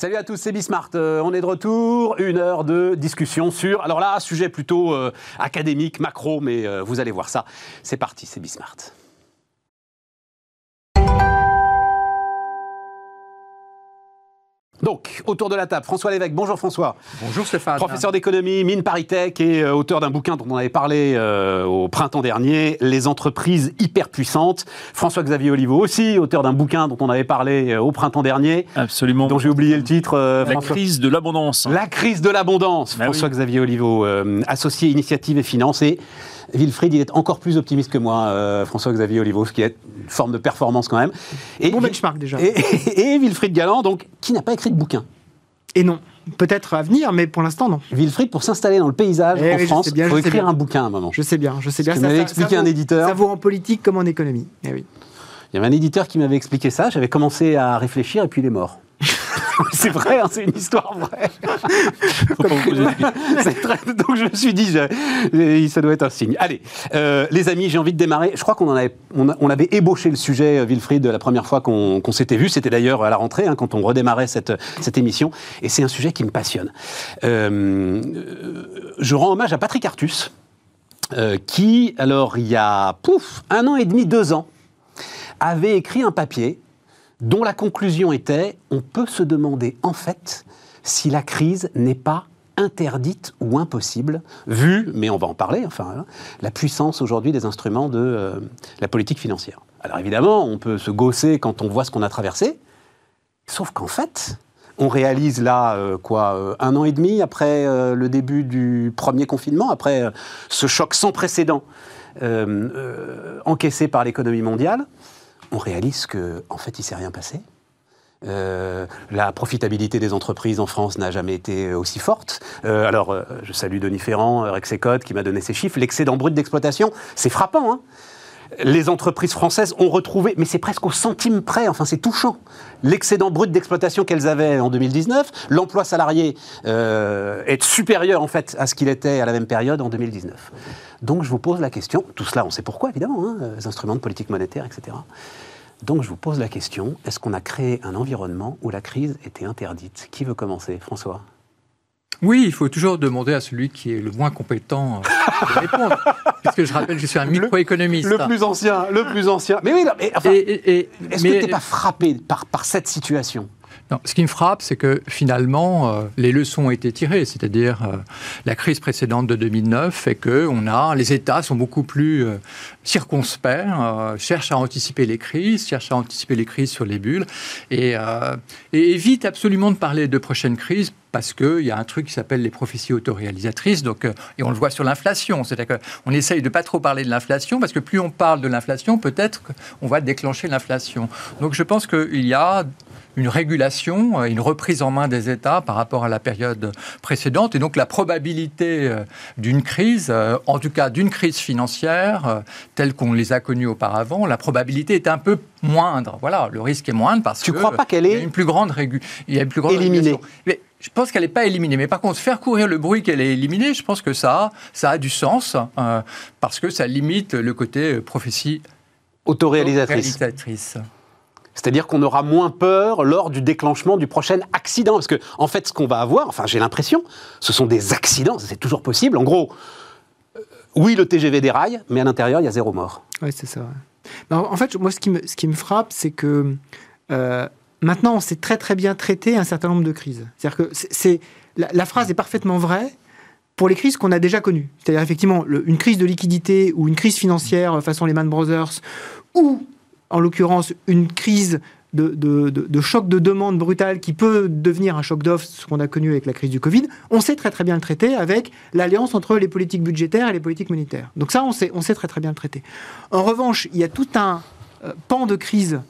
Salut à tous, c'est Bismart. Euh, on est de retour. Une heure de discussion sur. Alors là, sujet plutôt euh, académique, macro, mais euh, vous allez voir ça. C'est parti, c'est Bismart. Donc, autour de la table, François Lévesque. Bonjour François. Bonjour Stéphane. Professeur d'économie, mine Paritech et euh, auteur d'un bouquin dont on avait parlé euh, au printemps dernier, Les entreprises hyper puissantes. François-Xavier Oliveau aussi, auteur d'un bouquin dont on avait parlé euh, au printemps dernier. Absolument. Dont j'ai oublié le titre. La François- crise de l'abondance. La crise de l'abondance. Bah oui. François-Xavier Oliveau, associé initiative et finance. Et Wilfried, il est encore plus optimiste que moi, euh, François-Xavier Oliveau, ce qui est une forme de performance quand même. Et, Bon benchmark déjà. Et, et Wilfried Galland, donc, qui n'a pas écrit de bouquin. Et non, peut-être à venir, mais pour l'instant, non. Wilfried, pour s'installer dans le paysage Eh en oui, France, il faut écrire bien. un bouquin à un moment. Je sais bien, je sais bien. que m'avait expliqué un vaut- éditeur. Ça vaut en politique comme en économie. Eh oui. Il y avait un éditeur qui m'avait expliqué ça, j'avais commencé à réfléchir et puis il est mort. c'est vrai, hein, c'est une histoire vraie. Très- Donc je me suis dit, je- ça doit être un signe. Allez, euh, les amis, j'ai envie de démarrer. Je crois qu'on avait, on, a- on avait ébauché le sujet, euh, Wilfried, la première fois qu'on s'était vu. C'était d'ailleurs à la rentrée, hein, quand on redémarrait cette, cette émission. Et c'est un sujet qui me passionne. Euh, euh, je rends hommage à Patrick Artus, euh, qui, alors, il y a, pouf, un an et demi, deux ans, avait écrit un papier dont la conclusion était on peut se demander en fait si la crise n'est pas interdite ou impossible, vu, mais on va en parler, enfin, hein, la puissance aujourd'hui des instruments de euh, la politique financière. Alors évidemment, on peut se gausser quand on voit ce qu'on a traversé, sauf qu'en fait, on réalise là, euh, quoi, euh, un an et demi après le début du premier confinement, après ce choc sans précédent encaissé par l'économie mondiale, on réalise que en fait, il s'est rien passé. Euh, la profitabilité des entreprises en France n'a jamais été aussi forte. Euh, alors, euh, je salue Denis Ferrand, euh, Rexecode, qui m'a donné ces chiffres. L'excédent brut d'exploitation, c'est frappant. hein. les entreprises françaises ont retrouvé, mais c'est presque au centime près, enfin c'est touchant, l'excédent brut d'exploitation qu'elles avaient en 2019. L'emploi salarié euh, est supérieur en fait à ce qu'il était à la même période en 2019. Donc je vous pose la question, tout cela on sait pourquoi évidemment, hein, les instruments de politique monétaire, etc. Donc je vous pose la question, est-ce qu'on a créé un environnement où la crise était interdite? Qui veut commencer? François? Oui, il faut toujours demander à celui qui est le moins compétent euh, de répondre. Puisque je rappelle, je suis un microéconomiste. Le plus ancien, le plus ancien. Mais oui, non, mais enfin, est-ce que tu n'es pas frappé par, par cette situation? Non, ce qui me frappe, c'est que finalement, euh, les leçons ont été tirées. C'est-à-dire, euh, la crise précédente de 2009 fait que on a, les États sont beaucoup plus euh, circonspects, cherchent à anticiper les crises, cherchent à anticiper les crises sur les bulles, et, et évitent absolument de parler de prochaines crises parce qu'il y a un truc qui s'appelle les prophéties autoréalisatrices, donc, euh, et on le voit sur l'inflation. C'est-à-dire qu'on essaye de pas trop parler de l'inflation, parce que plus on parle de l'inflation, peut-être qu'on va déclencher l'inflation. Donc je pense qu'il y a une régulation, euh, une reprise en main des États par rapport à la période précédente. Et donc la probabilité euh, d'une crise, en tout cas d'une crise financière, telle qu'on les a connues auparavant, la probabilité est un peu moindre. Voilà, le risque est moindre parce Tu que crois pas qu'elle il y a est une plus grande régu- il y a une plus grande éliminée régulation. Mais je pense qu'elle n'est pas éliminée. Mais par contre, faire courir le bruit qu'elle est éliminée, je pense que ça, a- ça a du sens euh, parce que ça limite le côté euh, prophétie autoréalisatrice réalisatrice. C'est-à-dire qu'on aura moins peur lors du déclenchement du prochain accident. Parce que, en fait, ce qu'on va avoir, enfin, j'ai l'impression, ce sont des accidents, c'est toujours possible. En gros, euh, oui, le TGV déraille, mais à l'intérieur, il y a zéro mort. Oui, c'est ça. ouais. Mais En en fait, moi, ce qui me, ce qui me frappe, c'est que euh, maintenant, on sait très très bien traiter un certain nombre de crises. C'est-à-dire que c'est, la, phrase est parfaitement vraie pour les crises qu'on a déjà connues. C'est-à-dire effectivement une crise de liquidité ou une crise financière euh, façon Lehman Brothers, ou en l'occurrence une crise de choc de demande brutale qui peut devenir un choc d'offre, ce qu'on a connu avec la crise du Covid, on sait très très bien le traiter avec l'alliance entre les politiques budgétaires et les politiques monétaires. Donc ça, on sait, on sait très très bien le traiter. En revanche, il y a tout un euh, pan de crise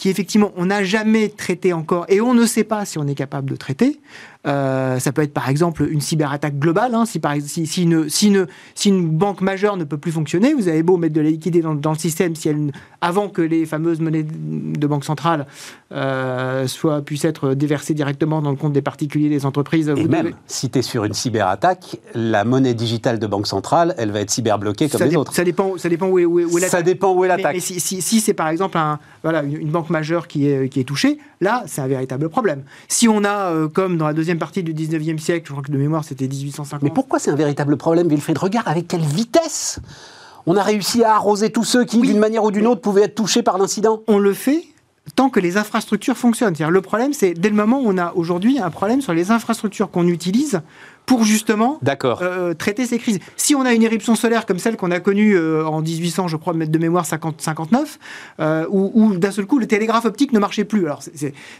qui effectivement on n'a jamais traité encore et on ne sait pas si on est capable de traiter. Euh, ça peut être par exemple une cyberattaque globale. hein, si, par, ex- si, si une, si, une, si une banque majeure ne peut plus fonctionner, vous avez beau mettre de la liquidité dans, dans le système, si elle, avant que les fameuses monnaies de banque centrale euh, soient, puissent être déversées directement dans le compte des particuliers, des entreprises. Et vous même, devez- si tu es sur une cyberattaque, la monnaie digitale de banque centrale, elle va être cyberbloquée comme ça, les autres. ça dépend, ça dépend où est, où est, où est Ça dépend où est Mais- l'attaque. Mais, si, si- c'est par exemple un, voilà, une, une banque majeur qui est, qui est touché, là, c'est un véritable problème. Si on a, euh, comme dans la deuxième partie du 19e siècle, je crois que de mémoire c'était 1850. Mais pourquoi c'est un véritable problème, Wilfried Regarde avec quelle vitesse? On a réussi à arroser tous ceux qui, d'une manière ou d'une autre, pouvaient être touchés par l'incident? On le fait tant que les infrastructures fonctionnent. Le problème, c'est dès le moment où on a aujourd'hui un problème sur les infrastructures qu'on utilise pour justement euh, traiter ces crises. Si on a une éruption solaire comme celle qu'on a connue euh, en 1800, je crois, de mémoire 50, 59, euh, où, d'un seul coup le télégraphe optique ne marchait plus. Alors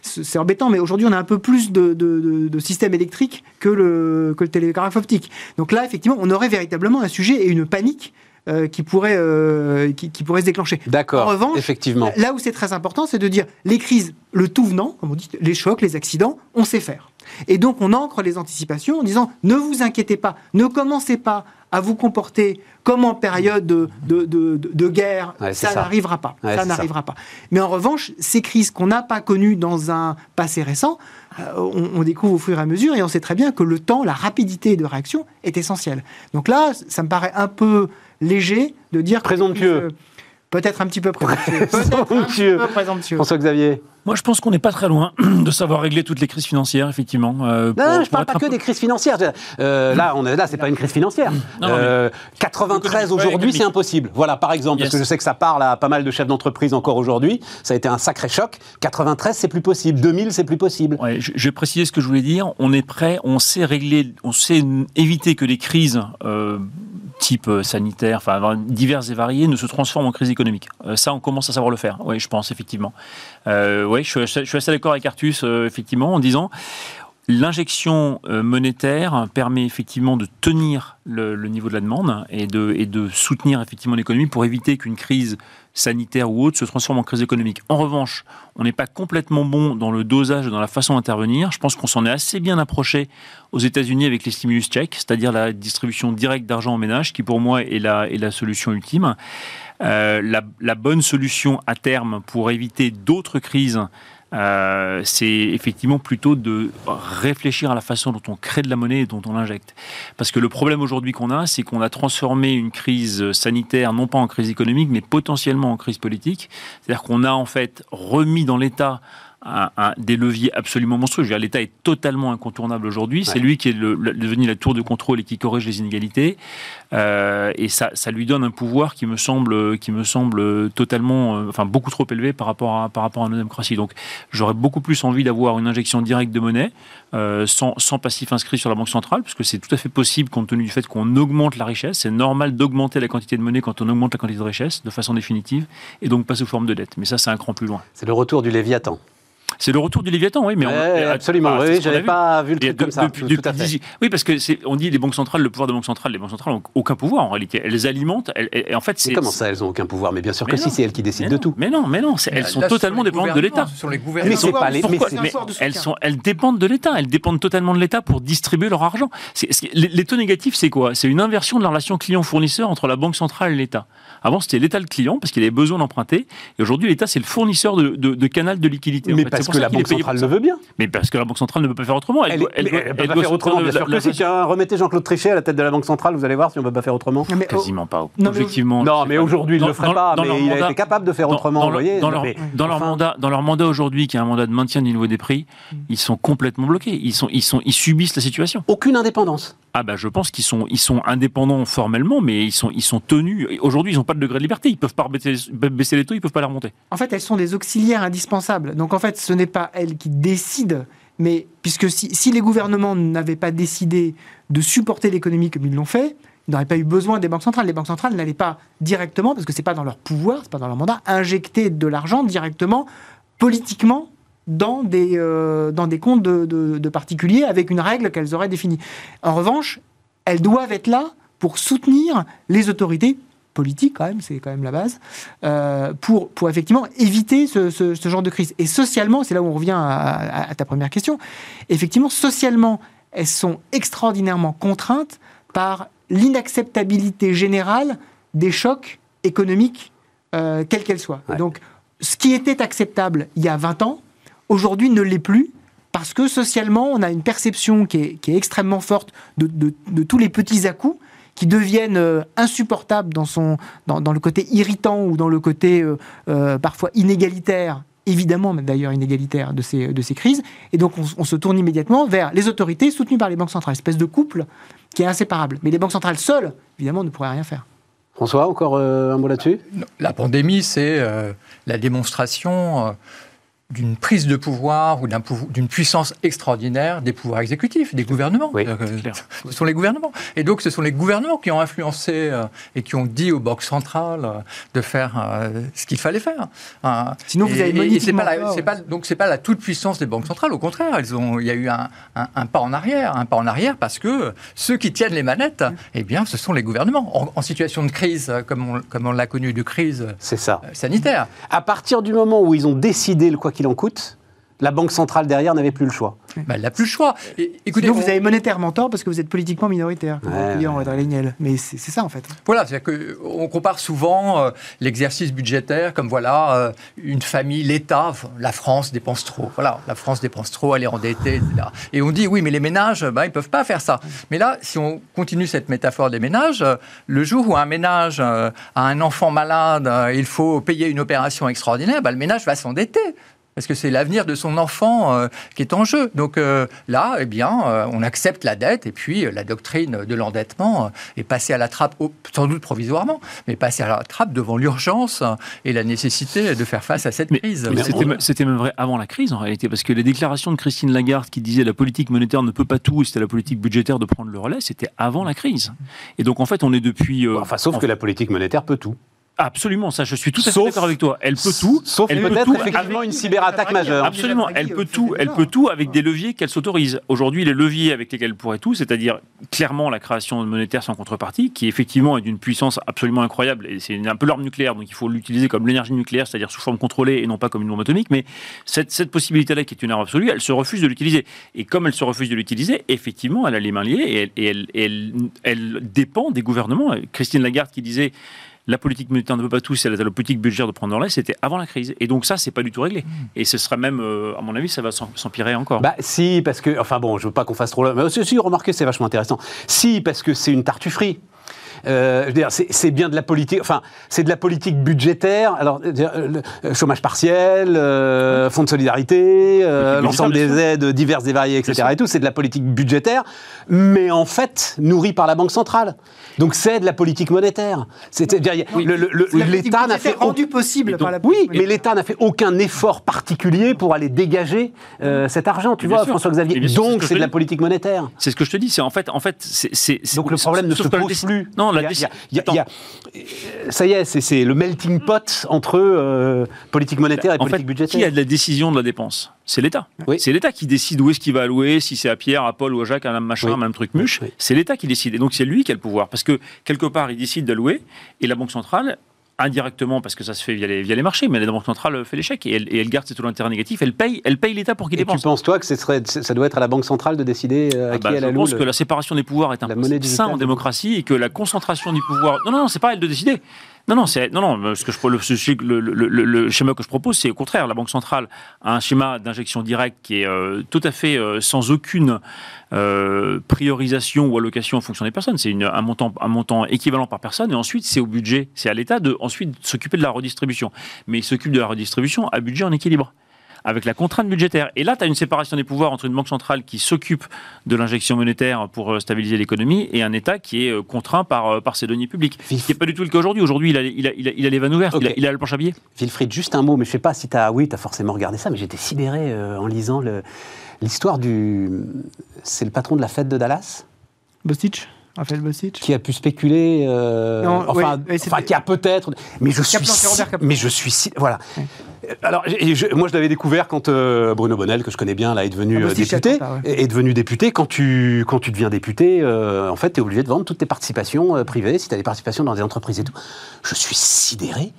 c'est embêtant, mais aujourd'hui on a un peu plus de, de, systèmes électriques que le, que le télégraphe optique. Donc là, effectivement, on aurait véritablement un sujet et une panique euh, qui, pourrait, euh, qui, pourrait se déclencher. D'accord. En revanche, effectivement. là où c'est très important, c'est de dire les crises, le tout venant, comme on dit, les chocs, les accidents, on sait faire. Et donc on ancre les anticipations en disant ne vous inquiétez pas, ne commencez pas à vous comporter comme en période de, de, de, guerre, ça n'arrivera pas. ça n'arrivera pas. Mais en revanche, ces crises qu'on n'a pas connues dans un passé récent, euh, on, découvre au fur et à mesure et on sait très bien que le temps, la rapidité de réaction est essentielle. Donc là, ça me paraît un peu léger de dire... Présomptueux. Peut-être un petit peu présomptueux. présomptueux. François-Xavier moi, je pense qu'on n'est pas très loin de savoir régler toutes les crises financières, effectivement. Euh, non, je ne parle pas que des crises financières. Euh, là, on est là, c'est pas une crise financière. 93 euh, aujourd'hui, c'est impossible. Voilà, par exemple, parce que je sais que ça parle à pas mal de chefs d'entreprise encore aujourd'hui. Ça a été un sacré choc. 93, c'est plus possible. 2000, c'est plus possible. je, je, vais préciser ce que je voulais dire. On est prêt, on sait régler, on sait éviter que les crises type euh, sanitaire, enfin diverses et variées, ne se transforment en crise économique. Euh, ça, on commence à savoir le faire. Oui, je pense effectivement. Euh, oui, je, je, suis assez d'accord avec Artus, effectivement, en disant L'injection monétaire permet effectivement de tenir le, niveau de la demande et de, soutenir effectivement l'économie pour éviter qu'une crise sanitaire ou autre se transforme en crise économique. En revanche, on n'est pas complètement bon dans le dosage et dans la façon d'intervenir. Je pense qu'on s'en est assez bien approché aux États-Unis avec les stimulus checks, c'est-à-dire la distribution directe d'argent aux ménages, qui pour moi est la, solution ultime. Euh, la, bonne solution à terme pour éviter d'autres crises euh, c'est effectivement plutôt de réfléchir à la façon dont on crée de la monnaie et dont on l'injecte. Parce que le problème aujourd'hui qu'on a, c'est qu'on a transformé une crise sanitaire non pas en crise économique, mais potentiellement en crise politique. C'est-à-dire qu'on a en fait remis dans l'État un, des leviers absolument monstrueux. L'État est totalement incontournable aujourd'hui. C'est lui qui est devenu la tour de contrôle et qui corrige les inégalités. Euh, et ça, ça lui donne un pouvoir qui me semble, qui me semble totalement, euh, enfin beaucoup trop élevé par rapport à, par rapport à nos démocraties. Donc, j'aurais beaucoup plus envie d'avoir une injection directe de monnaie euh, sans, sans, passif inscrit sur la banque centrale, parce que c'est tout à fait possible compte tenu du fait qu'on augmente la richesse. C'est normal d'augmenter la quantité de monnaie quand on augmente la quantité de richesse de façon définitive, et donc pas sous forme de dette. Mais ça, c'est un cran plus loin. C'est le retour du Léviathan. C'est le retour du Léviathan, oui. Mais absolument, oui, j'avais pas vu le truc comme ça. oui, parce que on dit les banques centrales, le pouvoir des banques centrales, les banques centrales n'ont aucun pouvoir en réalité. Elles alimentent. Elles, en fait, c'est comment ça, elles n'ont aucun pouvoir? Mais bien sûr que si, c'est elles qui décident de tout. Mais non, mais non, elles sont totalement dépendantes de l'État. Mais c'est pas les. Elles sont, elles dépendent de l'État. Elles dépendent totalement de l'État pour distribuer leur argent. Les taux négatifs, c'est quoi? C'est une inversion de la relation client-fournisseur entre la banque centrale et l'État. Avant, c'était l'État le client parce qu'il avait besoin d'emprunter. Et aujourd'hui, l'État, c'est le fournisseur de, de, canal de liquidité. Mais parce que la Banque centrale le veut bien. Mais parce que la Banque centrale ne peut pas faire autrement. Elle, elle, peut pas faire autrement, bien sûr que si. Tiens, remettez Jean-Claude Trichet à la tête de la Banque centrale, vous allez voir si on ne peut pas faire autrement. Mais Quasiment pas. Non, Objectivement. Non, mais aujourd'hui, il ne le ferait pas. Mais il a été capable de faire autrement. Dans leur mandat, dans leur mandat aujourd'hui, qui est un mandat de maintien du niveau des prix, ils sont complètement bloqués. Ils sont, ils sont, ils subissent la situation. Aucune indépendance. Ah bah je pense qu'ils sont, ils indépendants formellement, mais ils sont, ils sont tenus. Aujourd'hui, ils n'ont pas de degré de liberté. Ils peuvent pas baisser, les taux, ils peuvent pas les remonter. En fait, elles sont des auxiliaires indispensables. Donc en fait, ce n'est pas elles qui décident, mais puisque si, les gouvernements n'avaient pas décidé de supporter l'économie comme ils l'ont fait, ils n'auraient pas eu besoin des banques centrales. Les banques centrales n'allaient pas directement, parce que c'est pas dans leur pouvoir, c'est pas dans leur mandat, injecter de l'argent directement politiquement dans des, euh, dans des comptes de, particuliers avec une règle qu'elles auraient définie. En revanche, elles doivent être là pour soutenir les autorités politiques, quand même, c'est quand même la base, euh, pour, pour effectivement éviter ce, ce, genre de crise. Et socialement, c'est là où on revient à, ta première question, effectivement, socialement, elles sont extraordinairement contraintes par l'inacceptabilité générale des chocs économiques, euh, quels qu'elles soient. Donc, ce qui était acceptable il y a 20 ans, aujourd'hui ne l'est plus parce que socialement, on a une perception qui est, extrêmement forte de, tous les petits à-coups qui deviennent euh, insupportables dans, son, dans, le côté irritant ou dans le côté euh, euh, parfois inégalitaire évidemment d'ailleurs inégalitaire de ces, de ces crises. Et donc on, on se tourne immédiatement vers les autorités soutenues par les banques centrales, espèce de couple qui est inséparable. Mais les banques centrales seules, évidemment, ne pourraient rien faire. François, encore euh, un mot là-dessus? La pandémie, c'est euh, la démonstration euh, d'une prise de pouvoir ou d'une puissance extraordinaire des pouvoirs exécutifs, des gouvernements. Oui, Euh, clair. ce sont les gouvernements. Et donc, ce sont les gouvernements qui ont influencé euh, et qui ont dit aux banques centrales euh, de faire euh, ce qu'il fallait faire. Euh, Sinon, vous et- avez et- et c'est monétiquement pas la- pas- Donc, c'est pas la toute puissance des banques centrales. Au contraire, elles ont, il y a eu un, un- un pas en arrière, un pas en arrière parce que ceux qui tiennent les manettes, eh bien, ce sont les gouvernements en, en situation de crise, comme on, comme on l'a connu de crise euh, ça. sanitaire. À partir du moment où ils ont décidé le quoi qu'il en coûte, la banque centrale derrière n'avait plus le choix. Bah, elle n'a plus le choix. Et, écoutez, Sinon, on- vous avez monétairement tort parce que vous êtes politiquement minoritaire, comme Ouais, on dit en ouais. Mais c'est c'est ça, en fait. Voilà, c'est-à-dire qu'on compare souvent euh, l'exercice budgétaire comme voilà euh, une famille, l'État, la France dépense trop. Voilà, la France dépense trop, elle est endettée, etc. Et on dit oui, mais les ménages, bah, ils ne peuvent pas faire ça. Mais là, si on continue cette métaphore des ménages, euh, le jour où un ménage euh, a un enfant malade, euh, il faut payer une opération extraordinaire, bah, le ménage va s'endetter. Parce que c'est l'avenir de son enfant euh, qui est en jeu. Donc euh, là, eh bien, euh, on accepte la dette et puis euh, la doctrine de l'endettement euh, est passée à la trappe, au- sans doute provisoirement, mais passée à la trappe devant l'urgence et la nécessité de faire face à cette Mais, crise. mais On- c'était, même vrai avant la crise en réalité, parce que les déclarations de Christine Lagarde qui disait la politique monétaire ne peut pas tout, et c'était la politique budgétaire de prendre le relais, c'était avant la crise. Et donc en fait, on est depuis. euh, Enfin, sauf en- que la politique monétaire peut tout. Absolument, ça, je suis tout à fait d'accord avec toi. Elle peut tout. Sauf elle peut peut-être effectivement avec- une cyberattaque majeure. Absolument, elle peut tout, elle peut tout avec des leviers qu'elle s'autorise. Aujourd'hui, les leviers avec lesquels elle pourrait tout, c'est-à-dire clairement la création monétaire sans contrepartie, qui effectivement est d'une puissance absolument incroyable, et c'est un peu l'arme nucléaire, donc il faut l'utiliser comme l'énergie nucléaire, c'est-à-dire sous forme contrôlée et non pas comme une bombe atomique, mais cette, cette possibilité-là qui est une arme absolue, elle se refuse de l'utiliser. Et comme elle se refuse de l'utiliser, effectivement, elle a les mains liées et elle, et elle, et elle, elle dépend des gouvernements. Christine Lagarde qui disait la politique monétaire ne peut pas tout, c'est la, la politique budgétaire de prendre dans l'air, c'était avant la crise. Et donc ça, c'est pas du tout réglé. Et ce sera même, euh, à mon avis, ça va s'em- s'empirer encore. Bah si, parce que, enfin bon, je veux pas qu'on fasse trop... là- Mais si, remarquez, c'est vachement intéressant. Si, parce que c'est une tartufferie. Euh, c'est bien de la politique, enfin, c'est de la politique budgétaire. Alors, euh, le- le chômage partiel, euh, fonds de solidarité, euh, l'ensemble des aides diverses et variées, etc. Et tout, c'est de la politique budgétaire, mais en fait nourrie par la banque centrale. Donc c'est de la politique monétaire. C'est-à-dire, l'État n'a fait rendue possible par la oui, mais l'État n'a fait aucun effort particulier pour aller dégager euh, cet argent, tu vois. François-Xavier. Donc, c'est de la politique monétaire. C'est ce que je te dis. C'est en fait, en fait, c'est. Donc, le problème ne se pose plus. Non, la Ça y est, c'est- le melting pot entre euh, politique monétaire et En fait, politique budgétaire. qui a de la décision de la dépense? C'est l'État. Oui. C'est l'État qui décide où est-ce qu'il va allouer, si c'est à Pierre, à Paul ou à Jacques, à un machin, Oui. à un truc muche. Oui. C'est l'État qui décide. Et donc c'est lui qui a le pouvoir. Parce que quelque part, il décide d'allouer et la Banque centrale, indirectement, parce que ça se fait via les, via les marchés, mais la Banque centrale fait l'échec et elle, et elle garde ses taux d'intérêt négatifs. Elle paye, elle paye l'État pour qu'il Et tu dépense. penses, toi, que ce serait, ça doit être à la Banque centrale de décider euh, à Ah qui bah, elle je pense que la séparation des pouvoirs est un digitale sain en démocratie et que la concentration du pouvoir. Non, non, non, c'est pas à elle de décider. Non, non, non. Ce que je le, schéma que je propose, c'est au contraire, la Banque centrale a un schéma d'injection directe qui est euh, tout à fait euh, sans aucune euh, priorisation ou allocation en fonction des personnes. C'est un montant, un montant équivalent par personne, et ensuite c'est au budget, c'est à l'État de ensuite s'occuper de la redistribution. Mais il s'occupe de la redistribution à budget en équilibre avec la contrainte budgétaire. Et là, tu as une séparation des pouvoirs entre une banque centrale qui s'occupe de l'injection monétaire pour euh, stabiliser l'économie et un État qui est euh, contraint par, euh, par ses deniers publics. Ce qui n'est pas du tout le cas aujourd'hui. Aujourd'hui, il a, il, a, il, a, il a les vannes ouvertes, il, a, Ok. il a le planche à billets. Wilfried, juste un mot, mais je sais pas si tu as. Oui, tu as forcément regardé ça, mais j'étais sidéré euh, en lisant le- l'histoire du. C'est le patron de la fête de Dallas? Bostic? Raphaël qui a pu spéculer, euh, Non, enfin, oui, enfin, qui a peut-être, mais je suis, Kaplan, si- mais je suis, si- voilà. Alors, et je- moi, je l'avais découvert quand euh, Bruno Bonnel, que je connais bien, là, est devenu Ah, euh, député, ouais. est est devenu député. Quand tu, quand tu deviens député, euh, en fait, tu es obligé de vendre toutes tes participations euh, privées, si tu as des participations dans des entreprises et tout. Je suis sidéré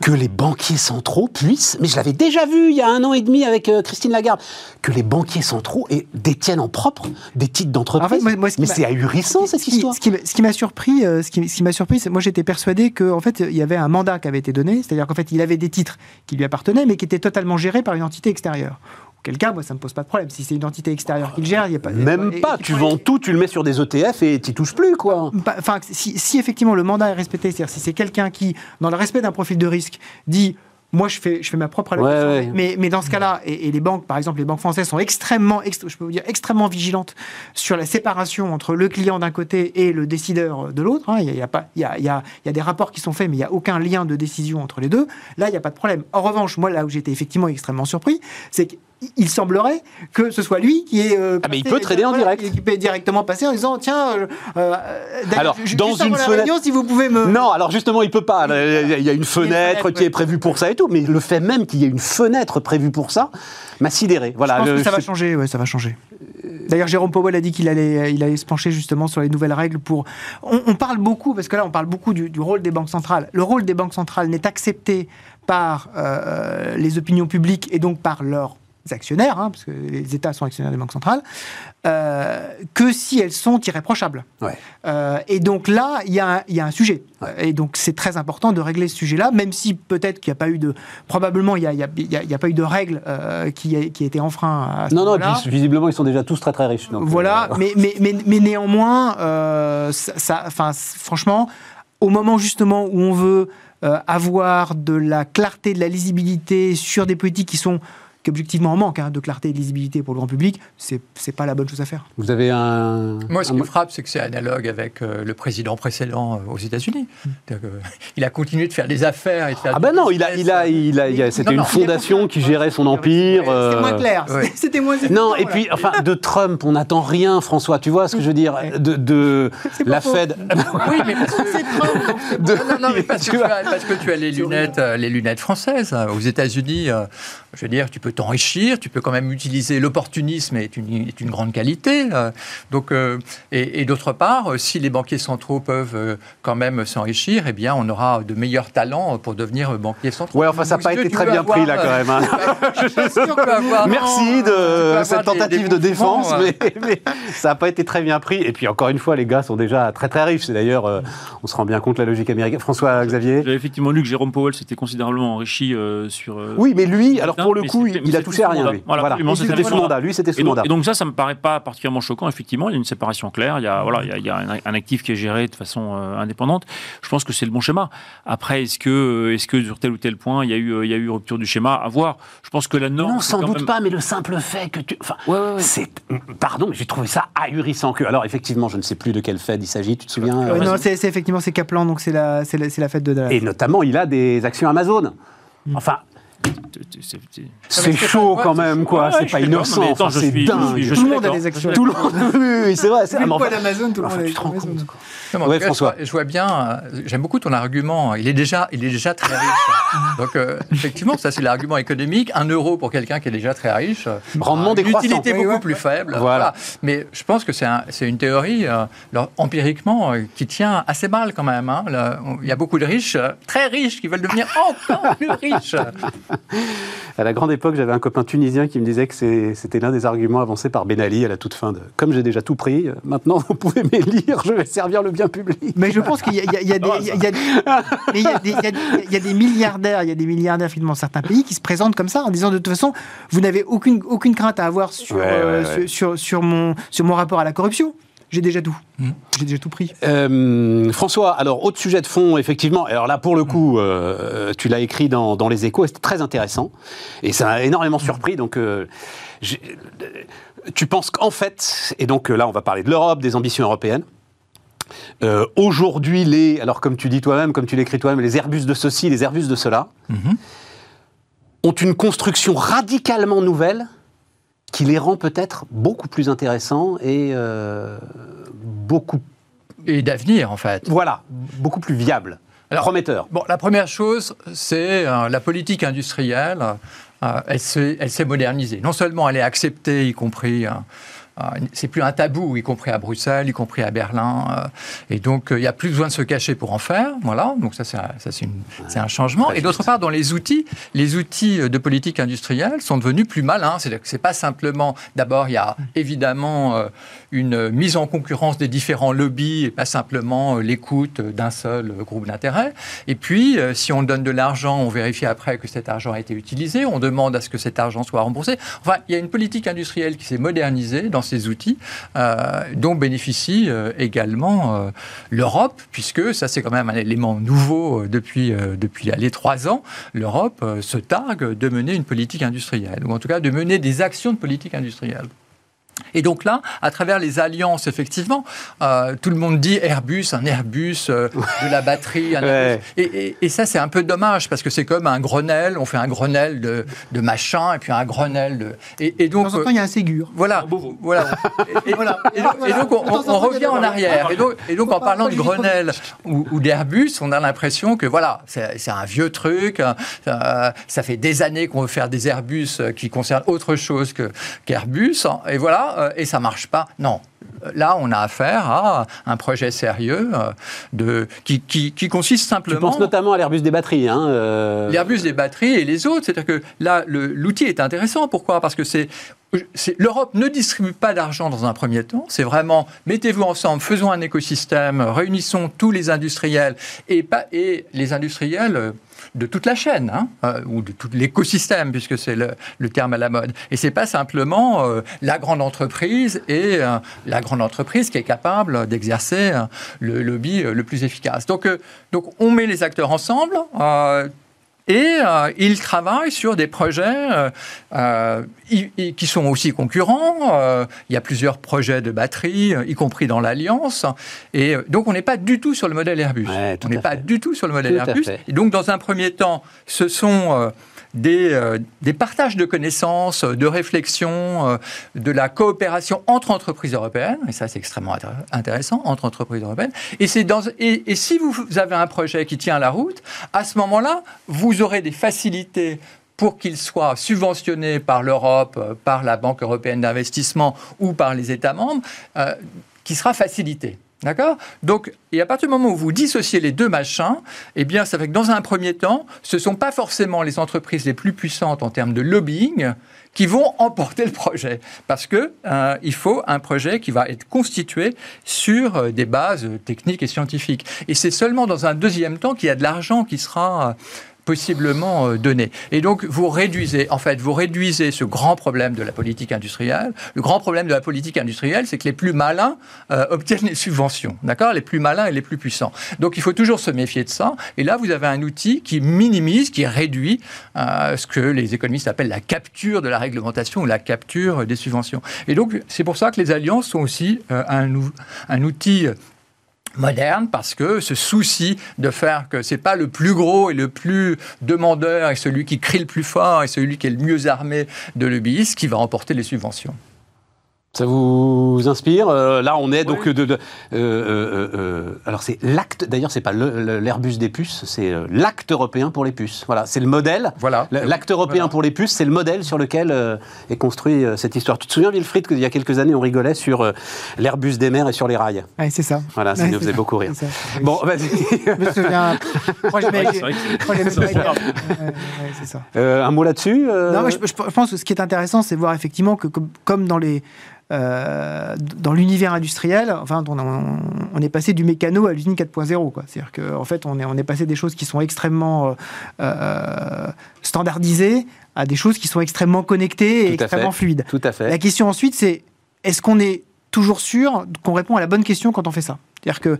que les banquiers centraux puissent, mais je l'avais déjà vu il y a un an et demi avec euh, Christine Lagarde, que les banquiers centraux et, détiennent en propre des titres d'entreprise. En fait, mais m'a- c'est ahurissant cette Ce histoire. Ce qui, m'a- ce qui m'a surpris, euh, ce qui, ce qui m'a surpris, c'est moi j'étais persuadé qu'en fait il y avait un mandat qui avait été donné, c'est-à-dire qu'en fait il avait des titres qui lui appartenaient, mais qui étaient totalement gérés par une entité extérieure. Auquel cas, moi ça me pose pas de problème. Si c'est une entité extérieure qui le gère, il y a pas. Même et- pas, et- tu vends tout, tu le mets sur des ETF et tu touches plus, quoi. Pas- Enfin, si, si effectivement le mandat est respecté, c'est-à-dire si c'est quelqu'un qui, dans le respect d'un profil de risque, dit moi je fais, je fais ma propre Ouais, allocation. ouais. Mais, mais dans ce cas-là, et, et les banques, par exemple, les banques françaises sont extrêmement, ext- je peux vous dire, extrêmement vigilantes sur la séparation entre le client d'un côté et le décideur de l'autre. Il y a, il il il y des rapports qui sont faits, mais il n'y a aucun lien de décision entre les deux. Là, il n'y a pas de problème. En revanche, moi, là où j'étais effectivement extrêmement surpris, c'est qu'il il semblerait que ce soit lui qui est. euh, Ah, mais il passé- peut trader en direct. Qui peut directement passer en disant tiens, euh, euh, d'ailleurs, Alors, dans une fenêtre- réunion, si vous pouvez me. Non, alors justement, il peut pas. Il y a une fenêtre fenêtre, qui est prévue pour ça et tout, mais le fait même qu'il y ait une fenêtre prévue pour ça m'a sidéré. Voilà. Je pense le- que ça va changer, ouais, ça va changer. D'ailleurs, Jérôme Powell a dit qu'il allait, il allait se pencher justement sur les nouvelles règles pour. On, on parle beaucoup, parce que là, on parle beaucoup du, du rôle des banques centrales. Le rôle des banques centrales n'est accepté par euh, les opinions publiques et donc par leurs actionnaires, hein, parce que les États sont actionnaires des banques centrales, euh, que si elles sont irréprochables. Ouais. Euh, et donc là, il y, a un- il y a un sujet. Et donc c'est très important de régler ce sujet-là, même si peut-être qu'il n'y a pas eu de... Probablement, il n'y a, il y a- il y a- il y a pas eu de règle euh, qui, a, qui été enfreint à ce Non, non, puis visiblement, ils sont déjà tous très très riches. donc, Voilà, mais, mais, mais, mais néanmoins, ça, franchement, au moment justement où on veut avoir de la clarté, de la lisibilité sur des politiques qui sont qui objectivement en manque hein, de clarté et de lisibilité pour le grand public, c'est c'est pas la bonne chose à faire. Vous avez un. Moi, ce un qui me frappe, c'est que c'est analogue avec euh, le président précédent euh, aux États-Unis. Il a continué de faire des affaires et de faire Ah ben non, il a, il a, il a, il a- c'était une non, fondation qui gérait son empire. C'était euh, moins clair, ouais. c'était- moins Non, et puis, enfin, de Trump, on n'attend rien, François. Tu vois ce que je veux dire De, la faux. Fed. Oui, mais parce que, C'est Trump, Non, non, mais parce que, tu as, parce que tu as les lunettes, euh, les lunettes françaises. Euh, Aux États-Unis, euh, je veux dire, tu peux t'enrichir, tu peux quand même utiliser l'opportunisme est une, est une grande qualité. euh, donc, euh, et, et d'autre part, euh, si les banquiers centraux peuvent quand même s'enrichir, eh bien, on aura de meilleurs talents pour devenir banquier central. Ouais, enfin, ça n'a pas été très bien pris, là, quand même. hein. Avoir- Merci de cette tentative des de défense, mais, mais ça n'a pas été très bien pris. Et puis, encore une fois, les gars sont déjà très très riches. C'est d'ailleurs, euh, on se rend bien compte de la logique américaine. François Xavier? J'avais effectivement lu que Jérôme Powell s'était considérablement enrichi euh, sur. euh, Oui, mais lui, alors pour le coup, il, il a touché à rien, lui. Voilà, Voilà. c'était sous mandat. Lui, c'était sous Et donc, mandat. et donc ça, ça me paraît pas particulièrement choquant. Effectivement, il y a une séparation claire. Il y a, voilà, il y a, il y a un, un actif qui est géré de façon euh, indépendante. Je pense que c'est le bon schéma. Après, est-ce que, euh, est-ce que sur tel ou tel point, il y a eu, euh, il y a eu rupture du schéma? À voir. Je pense que la norme. Non, sans doute même- pas, mais le simple fait que tu. Enfin, Ouais, ouais, ouais. c'est. Pardon, mais j'ai trouvé ça ahurissant que. Alors, effectivement, je ne sais plus de quel fait il s'agit, tu te souviens euh, non, c'est effectivement c'est Kaplan, donc c'est la, c'est la, la fête de Dallas. Et notamment, il a des actions Amazon. Enfin, C'est- c'est- chaud quand même, quoi. Ouais, c'est pas innocent. C'est suis- je dingue. Tout le monde a des actions. Tout le monde. Oui, c'est vrai. c'est- Vu ah, d'Amazon, tout le enfin, monde tu te rends Amazon. compte, Ouais, François. Je vois, je vois bien, euh, j'aime beaucoup ton argument. Il est déjà, il est déjà très riche. Donc, euh, effectivement, ça, c'est l'argument économique. Un euro pour quelqu'un qui est déjà très riche. euh, Rendement décroissant. utilité beaucoup ouais. plus faible. Voilà. Mais je pense que c'est un- c'est une théorie, euh, empiriquement, euh, qui tient assez mal quand même. hein. Il y a beaucoup de riches, très riches, qui veulent devenir encore plus riches. À la grande époque, j'avais un copain tunisien qui me disait que c'était l'un des arguments avancés par Ben Ali à la toute fin de Comme j'ai déjà tout pris, euh, maintenant vous pouvez m'élire, je vais servir le bien public. Mais je pense qu'il y, a- des- milliardaires, il y a des milliardaires finalement dans certains pays qui se présentent comme ça en disant de toute façon, vous n'avez aucune, aucune crainte à avoir sur, Ouais, ouais, ouais. sur, sur, sur mon, sur mon rapport à la corruption. J'ai déjà tout. Hmm. J'ai déjà tout pris. Euh, François, alors autre sujet de fond, effectivement. Alors là, pour le coup, euh, tu l'as écrit dans, dans les Échos, et c'était très intéressant, et ça a énormément surpris. Donc, euh, tu penses qu'en fait, et donc là, on va parler de l'Europe, des ambitions européennes. Euh, Aujourd'hui, les, alors comme tu dis toi-même, comme tu l'écris toi-même, les Airbus de ceci, les Airbus de cela, ont une construction radicalement nouvelle qui les rend peut-être beaucoup plus intéressants et euh, beaucoup Et d'avenir, en fait. voilà, beaucoup plus viable, Alors, prometteur. Bon, la première chose, c'est euh, la politique industrielle. euh, elle s'est modernisée. Non seulement elle est acceptée, y compris. Euh, euh, c'est plus un tabou, y compris à Bruxelles, y compris à Berlin. euh, et donc, euh, il n'y a plus besoin de se cacher pour en faire. Voilà. Donc, ça, c'est un, changement. Et d'autre part, dans les outils, les outils de politique industrielle sont devenus plus malins. C'est-à-dire que c'est pas simplement. D'abord, il y a évidemment euh, une mise en concurrence des différents lobbies et pas simplement euh, l'écoute d'un seul euh, groupe d'intérêt. Et puis, euh, si on donne de l'argent, on vérifie après que cet argent a été utilisé, on demande à ce que cet argent soit remboursé. Enfin, il y a une politique industrielle qui s'est modernisée dans ces outils dont bénéficie également l'Europe, puisque ça c'est quand même un élément nouveau depuis, depuis les trois ans. L'Europe se targue de mener une politique industrielle, ou en tout cas de mener des actions de politique industrielle. Et donc là, à travers les alliances, effectivement, euh, tout le monde dit Airbus, un Airbus, euh, de la batterie. Un. Et, et, ça, c'est un peu dommage parce que c'est comme un Grenelle. On fait un Grenelle de, de machin et puis un Grenelle de. Et, et donc, temps, il y a un Ségur. Voilà. voilà. Et, voilà. et donc, on, revient en arrière. Et donc, en parlant de Grenelle ou, d'Airbus, on a l'impression que voilà, c'est un vieux truc. Euh, ça fait des années qu'on veut faire des Airbus qui concernent autre chose qu'Airbus. et voilà. Euh, et ça marche pas. Non. Là, on a affaire à un projet sérieux euh, de, qui, qui, consiste simplement. Je pense notamment à l'Airbus des batteries. Hein, euh. L'Airbus des batteries et les autres. C'est-à-dire que là, l'outil est intéressant. Pourquoi? Parce que c'est L'Europe ne distribue pas d'argent dans un premier temps. C'est vraiment mettez-vous ensemble, faisons un écosystème, réunissons tous les industriels et, pas, et les industriels de toute la chaîne, hein, euh, ou de tout l'écosystème, puisque c'est le, terme à la mode. Et c'est pas simplement euh, la grande entreprise et euh, la grande entreprise qui est capable d'exercer le lobby le plus efficace. Donc, donc on met les acteurs ensemble et euh, ils travaillent sur des projets euh, euh, qui sont aussi concurrents. il y a plusieurs projets de batterie, y compris dans l'Alliance. Et donc, on n'est pas du tout sur le modèle Airbus. on n'est pas du tout sur le modèle Airbus. Et donc, dans un premier temps, ce sont des, euh, des, partages de connaissances, de réflexions, euh, de la coopération entre entreprises européennes, et ça c'est extrêmement intéressant, entre entreprises européennes. Et, dans, et, si vous avez un projet qui tient la route, à ce moment-là, vous aurez des facilités pour qu'il soit subventionné par l'Europe, euh, par la Banque européenne d'investissement ou par les États membres, qui sera facilité. D'accord? Donc, et à partir du moment où vous dissociez les deux machins, eh bien, ça fait que dans un premier temps, ce ne sont pas forcément les entreprises les plus puissantes en termes de lobbying qui vont emporter le projet. Parce qu'il euh, faut un projet qui va être constitué sur euh, des bases techniques et scientifiques. Et c'est seulement dans un deuxième temps qu'il y a de l'argent qui sera possiblement euh, donné. Et donc, vous réduisez, en fait, vous réduisez ce grand problème de la politique industrielle. Le grand problème de la politique industrielle, c'est que les plus malins euh, obtiennent les subventions, d'accord? Les plus malins et les plus puissants. Donc, il faut toujours se méfier de ça. Et là, vous avez un outil qui minimise, qui réduit euh, ce que les économistes appellent la capture de la réglementation ou la capture des subventions. Et donc, c'est pour ça que les alliances sont aussi un, un outil moderne parce que ce souci de faire que c'est pas le plus gros et le plus demandeur et celui qui crie le plus fort et celui qui est le mieux armé de lobbyistes qui va remporter les subventions. Ça vous inspire euh, Là, on est donc de. Euh, euh, alors, c'est l'acte. D'ailleurs, c'est pas l'Airbus des puces, c'est l'acte européen pour les puces. Voilà, c'est le modèle. Voilà. L'acte européen pour les puces, c'est le modèle sur lequel est construit cette histoire. Tu te souviens, Wilfried, qu'il y a quelques années, on rigolait sur l'Airbus des mers et sur les rails? Oui, c'est ça. Voilà, ça nous faisait beaucoup rire. Bon, vas-y. Je me souviens. c'est ça. un mot là-dessus Non, je, je, pense que ce qui est intéressant, c'est voir effectivement que, comme dans les euh, dans l'univers industriel, enfin, on, est passé du mécano à l'usine 4.0. C'est-à-dire qu'en en fait, on est, on est passé des choses qui sont extrêmement euh, euh, standardisées à des choses qui sont extrêmement connectées et extrêmement fluides. Tout à fait. La question ensuite, c'est est-ce qu'on est toujours sûr qu'on répond à la bonne question quand on fait ça? C'est-à-dire que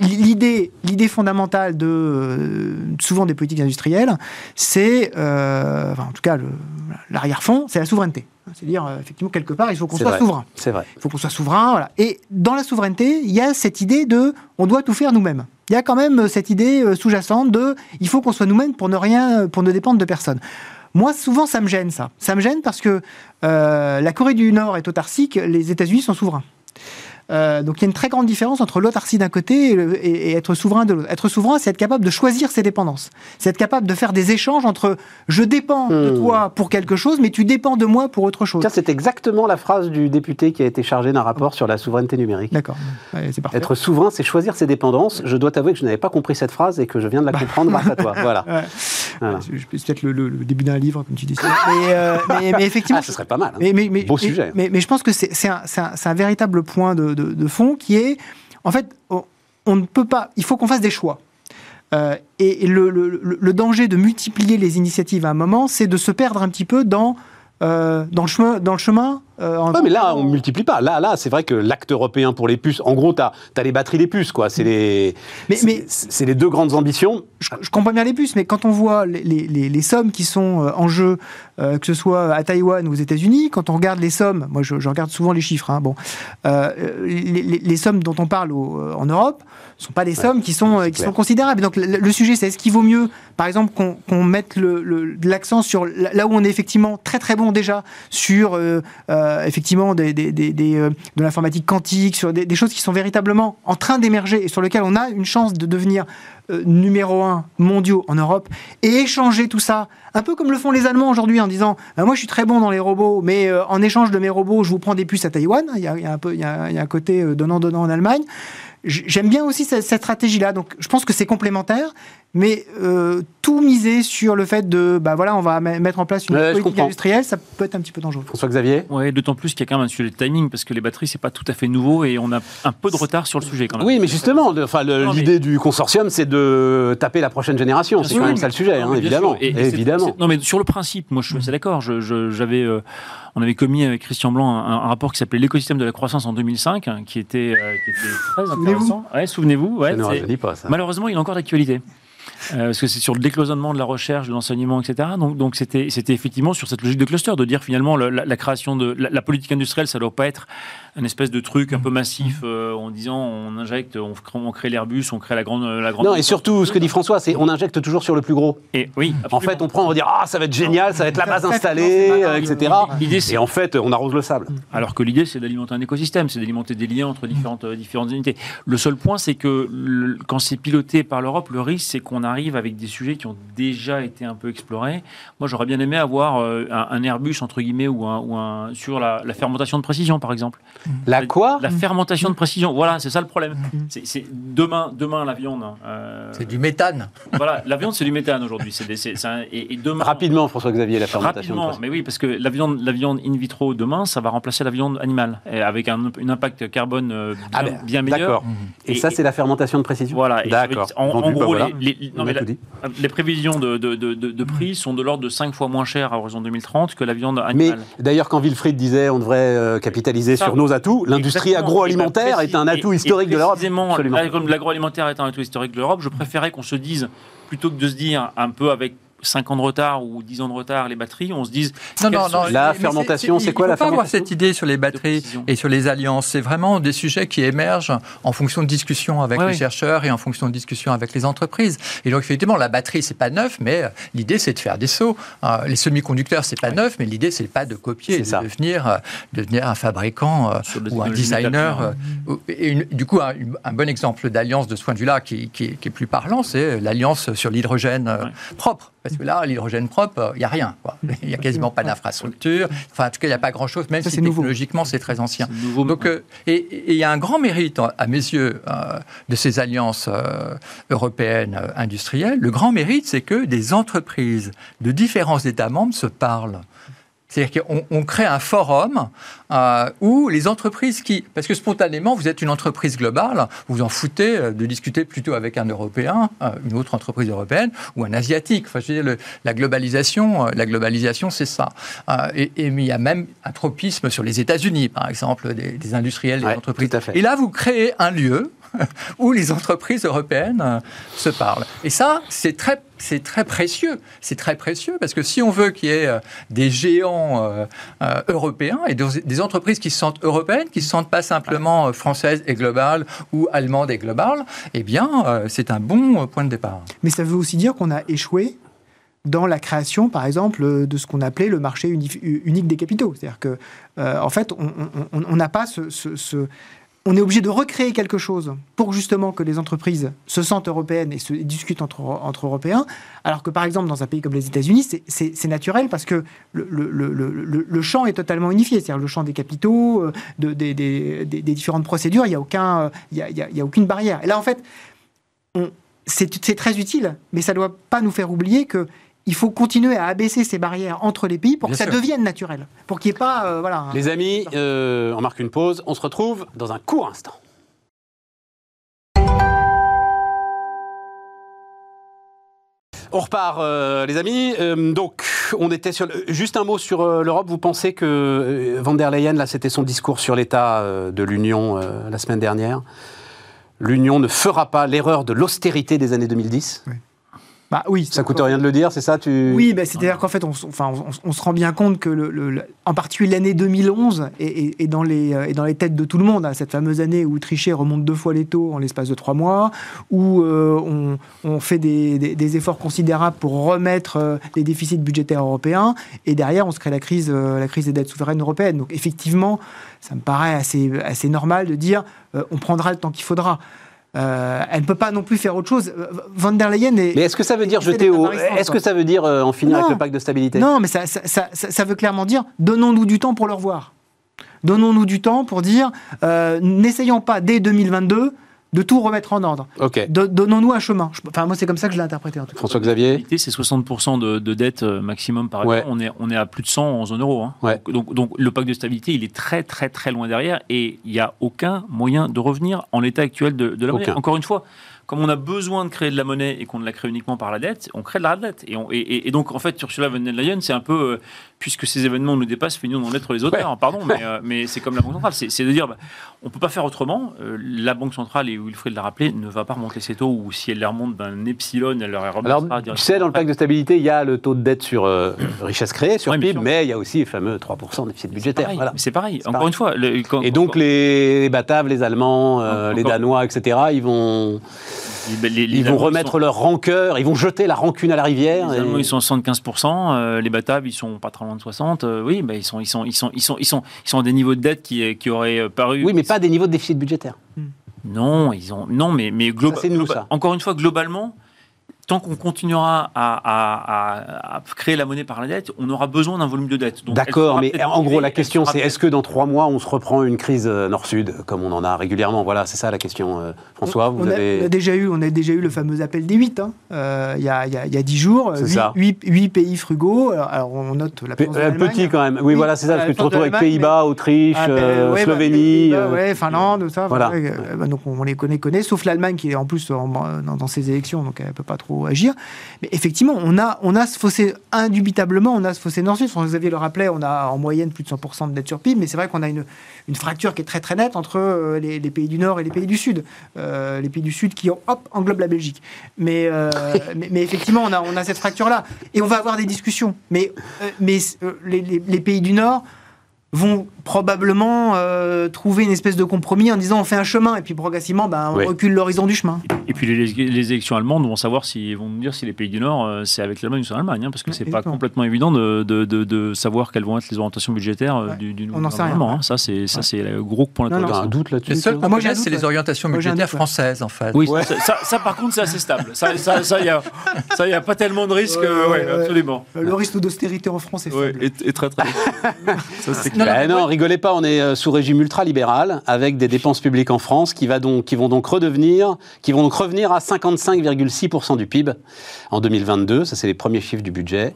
l'idée, l'idée fondamentale de euh, souvent des politiques industrielles, c'est, euh, en tout cas, l'arrière-fond, c'est la souveraineté. C'est-à-dire, euh, effectivement, quelque part, il faut qu'on soit souverain. C'est vrai. Il faut qu'on soit souverain. Voilà. Et dans la souveraineté, il y a cette idée de, on doit tout faire nous-mêmes. Il y a quand même cette idée sous-jacente de, il faut qu'on soit nous-mêmes pour ne rien, pour ne dépendre de personne. Moi, souvent, ça me gêne, ça. Ça me gêne parce que la Corée du Nord est autarcique, les États-Unis sont souverains. Euh, donc il y a une très grande différence entre l'autarcie d'un côté et, être souverain de l'autre. Être souverain, c'est être capable de choisir ses dépendances. C'est être capable de faire des échanges entre je dépends de hmm. toi pour quelque chose, mais tu dépends de moi pour autre chose. C'est exactement la phrase du député qui a été chargé d'un rapport sur la souveraineté numérique. D'accord. Être souverain, c'est choisir ses dépendances. Je dois t'avouer que je n'avais pas compris cette phrase et que je viens de la comprendre grâce à toi. Voilà. C'est peut-être le, début d'un livre, comme tu dis. Euh, mais, mais, effectivement. Ah, ce serait pas mal. Hein. Mais, Beau sujet. Mais, je pense que c'est un, un, véritable point de, de, fond qui est, en fait, on, ne peut pas, il faut qu'on fasse des choix. Euh, et le, danger de multiplier les initiatives à un moment, c'est de se perdre un petit peu dans, euh, dans le chemin euh, en- Ouais, mais là, on multiplie pas. Là, là, c'est vrai que l'acte européen pour les puces, en gros, tu as, les batteries des puces, quoi. C'est les, Mais- mais- c'est les deux grandes ambitions. je, je comprends bien les puces, mais quand on voit les, les- les- les sommes qui sont euh, en jeu, euh, que ce soit à Taïwan ou aux États-Unis, quand on regarde les sommes, moi je, je regarde souvent les chiffres, hein, bon, euh, les, sommes dont on parle au- en Europe ne sont pas des sommes qui sont, qui clair. sont considérables. Donc le, le sujet, c'est est-ce qu'il vaut mieux, par exemple, qu'on qu'on mette le- le- l'accent sur là où on est effectivement très très bon déjà, sur euh, effectivement des, des- des- euh, de l'informatique quantique, sur des, choses qui sont véritablement en train d'émerger et sur lesquelles on a une chance de devenir euh, numéro un mondiaux en Europe et échanger tout ça, un peu comme le font les Allemands aujourd'hui en disant Bah, Moi je suis très bon dans les robots, mais en échange de mes robots, je vous prends des puces à Taïwan. Il y a, un, peu, il y a, un côté donnant-donnant en Allemagne. J'aime bien aussi cette, cette stratégie-là. Donc je pense que c'est complémentaire, mais euh, tout miser sur le fait de bah voilà, on va me- mettre en place une Ouais, je politique industrielle, ça peut être un petit peu dangereux. François-Xavier Ouais, d'autant plus qu'il y a quand même un sujet de timing, parce que les batteries, c'est pas tout à fait nouveau et on a un peu de retard sur le sujet quand même. Oui, mais justement, enfin, mais- l'idée du consortium, c'est de taper la prochaine génération. C'est quand même oui, ça le sujet, Non, hein, évidemment. Et- et évidemment. non, mais sur le principe, moi je suis assez d'accord. Je- je- J'avais, euh, on avait commis avec Christian Blanc un, un rapport qui s'appelait l'écosystème de la croissance en 2005, hein, qui était, euh, qui était très intéressant. Souvenez-vous. Ouais, ça ne pas. Malheureusement, il est encore d'actualité. Euh, parce que c'est sur le décloisonnement de la recherche, de l'enseignement, etc. Donc, donc c'était, c'était effectivement sur cette logique de cluster, de dire finalement le- la, la création de la, la politique industrielle, ça doit pas être un espèce de truc un peu massif euh, en disant on injecte, on, crée- on crée l'Airbus, on crée la grande, la grande. Non, et surtout, ce que dit François, c'est on injecte toujours sur le plus gros. Et oui, En absolument. fait, on prend, on va dire ah, ça va être génial, ça va être la base installée, euh, etc. grave. L'idée, c'est Et en fait, on arrose le sable. Alors que l'idée, c'est d'alimenter un écosystème, c'est d'alimenter des liens entre différentes, euh, différentes unités. Le seul point, c'est que le- quand c'est piloté par l'Europe, le risque, c'est qu'on arrive avec des sujets qui ont déjà été un peu explorés. Moi, j'aurais bien aimé avoir euh, un, un Airbus, entre guillemets, ou un, ou un- sur la, la fermentation de précision, par exemple. La quoi La fermentation de précision, voilà, c'est ça le problème. Mm. C'est c'est demain, demain, la viande. euh, C'est du méthane. voilà, la viande, c'est du méthane aujourd'hui. C'est des- c'est- c'est un- et, et demain, Rapidement, François-Xavier, la fermentation. de Rapidement, mais oui, parce que la viande, la viande in vitro demain, ça va remplacer la viande animale, et avec un, un impact carbone euh, bien, Ah ben, bien meilleur. D'accord. Et, Et- ça, c'est la fermentation de précision Voilà. D'accord. En, gros, voilà. les, non, mais la- prévisions de, de, de, de- de prix sont de l'ordre de 5 fois moins chères à horizon 2030 que la viande Mais animale. d'ailleurs, quand Wilfried disait on devrait euh, capitaliser Ça. sur nos atouts, l'industrie agroalimentaire est un atout et- historique et de l'Europe. Précisément, l'agro- l'agroalimentaire est un atout historique de l'Europe. Je préférais qu'on se dise, plutôt que de se dire un peu avec 5 ans de retard ou 10 ans de retard les batteries, on se dise Non, non, non. La fermentation, c'est il quoi, faut la pas avoir fermentation cette idée sur les batteries et sur les alliances. C'est vraiment des sujets qui émergent en fonction de discussions avec Ouais, les chercheurs et en fonction de discussions avec les entreprises. Et donc, effectivement, la batterie, c'est pas neuf, mais euh, l'idée, c'est de faire des sauts. Euh, les semi-conducteurs, c'est pas neuf, mais l'idée, c'est pas de copier, C'est de ça. devenir, euh, devenir un fabricant ou un designer. et une- du coup, un, un bon exemple d'alliance de ce point de vue-là qui, qui- qui est plus parlant, c'est l'alliance sur l'hydrogène Ouais. propre. Parce que là, l'hydrogène propre, il n'y a rien. quoi. Il n'y a quasiment pas d'infrastructure. Enfin, en tout cas, il n'y a pas grand-chose, même Ça, si technologiquement, c'est très ancien. Nouveau. Donc, euh, et et il y a un grand mérite, à mes yeux, euh, de ces alliances euh, européennes euh, industrielles. Le grand mérite, c'est que des entreprises de différents États membres se parlent. C'est-à-dire qu'on on crée un forum euh, où les entreprises qui... Parce que spontanément, vous êtes une entreprise globale, vous vous en foutez euh, de discuter plutôt avec un Européen, euh, une autre entreprise européenne, ou un Asiatique. Enfin, je veux dire, le- la globalisation, la globalisation, c'est ça. Et, et mais il y a même un tropisme sur les États-Unis, par exemple, des, des industriels, des Ouais, entreprises. Et là, vous créez un lieu où les entreprises européennes euh, se parlent. Et ça, c'est très, c'est très précieux. C'est très précieux parce que si on veut qu'il y ait euh, des géants euh, européens et des, entreprises qui se sentent européennes, qui ne se sentent pas simplement françaises et globales ou allemandes et globales, eh bien, c'est un bon point de départ. Mais ça veut aussi dire qu'on a échoué dans la création, par exemple, de ce qu'on appelait le marché uni- unique des capitaux. C'est-à-dire que, euh, en fait, on- n'a pas ce- On est obligé de recréer quelque chose pour justement que les entreprises se sentent européennes et se discutent entre, Européens, alors que par exemple dans un pays comme les États-Unis, c'est- naturel parce que le, champ est totalement unifié, c'est-à-dire le champ des capitaux, euh, de- des, différentes procédures, il n'y a, aucune barrière. Et là, en fait, c'est très utile, mais ça ne doit pas nous faire oublier que il faut continuer à abaisser ces barrières entre les pays pour Bien que ça sûr. devienne naturel, pour qu'il n'y ait pas, euh, voilà. Les amis, euh, on marque une pause. On se retrouve dans un court instant. On repart, euh, les amis. Euh, donc, on était sur. le- Juste un mot sur euh, l'Europe. Vous pensez que euh, Van der Leyen, là, c'était son discours sur l'état euh, de l'Union euh, la semaine dernière. L'Union ne fera pas l'erreur de l'austérité des années 2010. Bah oui. Ça coûte rien de le dire, c'est ça tu... Oui, bah, c'est-à-dire qu'en fait, on, enfin, on, on se rend bien compte que, le, le- le- en particulier l'année 2011 est, est- est dans les, euh, est dans les têtes de tout le monde. hein, cette fameuse année où Trichet remonte deux fois les taux en l'espace de trois mois, où euh, on, on fait des, des- des efforts considérables pour remettre euh, les déficits budgétaires européens, et derrière, on se crée la crise, euh, la crise des dettes souveraines européennes. Donc effectivement, ça me paraît assez, assez normal de dire on prendra le temps qu'il faudra. Euh, elle ne peut pas non plus faire autre chose. Euh, Van der Leyen est, Mais est-ce que ça veut dire jeter au... Est-ce que ça veut dire euh, en finir Non. avec le pacte de stabilité? Non, mais ça, ça, ça- ça- ça veut clairement dire donnons-nous du temps pour le revoir. Donnons-nous du temps pour dire euh, n'essayons pas dès 2022 de tout remettre en ordre. Donnons-nous un chemin. Enfin, moi, c'est comme ça que je l'ai interprété en tout cas. François-Xavier c'est 60% de, de dette euh, maximum par Ouais. an. On est, on est à plus de 100 en zone euro. hein. Ouais. Donc, donc, donc, le pacte de stabilité, il est très très très loin derrière et il n'y a aucun moyen de revenir en l'état actuel de, de la monnaie. Encore une fois, comme on a besoin de créer de la monnaie et qu'on ne la crée uniquement par la dette, on crée de la dette. Et, on- et- et- donc, en fait, Ursula von der Leyen, c'est un peu, euh, puisque ces événements nous dépassent, feignons d'en être les auteurs. Ouais. Pardon, mais, euh, mais c'est comme la Banque centrale. C'est c'est de dire, bah, on ne peut pas faire autrement. Euh, la Banque centrale, et Wilfried l'a rappelé, ne va pas remonter ses taux, ou si elle les remonte d'un epsilon, elle leur remontera Alors, tu sais, dans le pacte de stabilité, il y a le taux de dette sur richesse créée, sur Ouais, PIB, mais il y a aussi les fameux 3% de déficit budgétaire. Pareil, Voilà. C'est pareil. C'est Encore pareil. une fois. le- quand- Et donc quand- les Bataves, les Allemands, les Danois, etc., ils vont, les- les- les ils vont remettre sont- leur rancœur, ils vont jeter la rancune à la rivière. Les et- ils sont à 75%, euh, les Bataves, ils sont pas très loin de 60. euh, oui, bah, ils sont, ils sont, ils sont, ils sont, ils sont, ils sont à des niveaux de dette qui, qui auraient euh, paru. Oui, mais pas des niveaux de déficit budgétaire. Non, ils ont, non, mais, mais globa- nous, globa- ça. Encore une fois, globalement, tant qu'on continuera à, à- à- à créer la monnaie par la dette, on aura besoin d'un volume de dette. D'accord, mais en gros, la question, c'est est-ce que dans trois mois, on se reprend une crise euh, Nord-Sud, comme on en a régulièrement? Voilà, c'est ça la question. euh, François, vous on, a, avez. on a déjà eu, on a déjà eu le fameux appel des 8 hein, euh, il y, a, il y a- il y a 10 jours. C'est ça. 8, pays frugaux. Alors, alors, on note la Pe- de petit quand même. Oui, Oui, voilà, c'est ça, parce que tu te retrouves avec Pays-Bas, Autriche, Ah, ben, euh, ouais, bah, Slovénie. Pays-Bas, euh, ouais, Finlande, ça. Voilà. ouais, bah, donc on les connaît, connaît, sauf l'Allemagne qui est en plus en- dans, dans ses élections, donc elle ne peut pas trop agir. Mais effectivement, on a, on a ce fossé, indubitablement, on a ce fossé nord-sud. François-Xavier le rappelait, on a en moyenne plus de 100% de dette sur PIB, mais c'est vrai qu'on a une, fracture qui est très très nette entre euh, les, pays du Nord et les pays du Sud. Euh, les pays du Sud qui, hop, englobent la Belgique. Mais, euh, effectivement, on a, cette fracture-là. Et on va avoir des discussions. Mais, les pays du Nord vont probablement euh, trouver une espèce de compromis en disant on fait un chemin et puis progressivement ben, on recule l'horizon du chemin. Et puis les, les élections allemandes vont savoir si vont nous dire si les pays du Nord euh, c'est avec l'Allemagne ou sans l'Allemagne, hein, parce que c'est pas complètement évident de, de, de- de savoir quelles vont être les orientations budgétaires euh, Ouais. du, du On nouveau n'en sait rien. gouvernement. hein. Ça c'est ça Ouais. c'est le gros point Non, non. Un doute là-dessus seuls toi qu'on moi, j'ai un connaisse, c'est les ouais. orientations budgétaires doute, ouais. françaises, en fait. Oui, ça, ça- ça, par contre, c'est assez stable. Ça, ça, ça, y a, ça, y a pas tellement de risques. Ouais, euh, ouais, ouais, ouais. absolument. Le risque d'austérité en France est Ouais, faible. et, et très très. ça, c'est Non, Ben non, rigolez pas, on est euh, sous régime ultralibéral avec des dépenses publiques en France qui, va donc, qui vont donc redevenir, qui vont donc revenir à 55,6% du PIB en 2022. Ça, c'est les premiers chiffres du budget.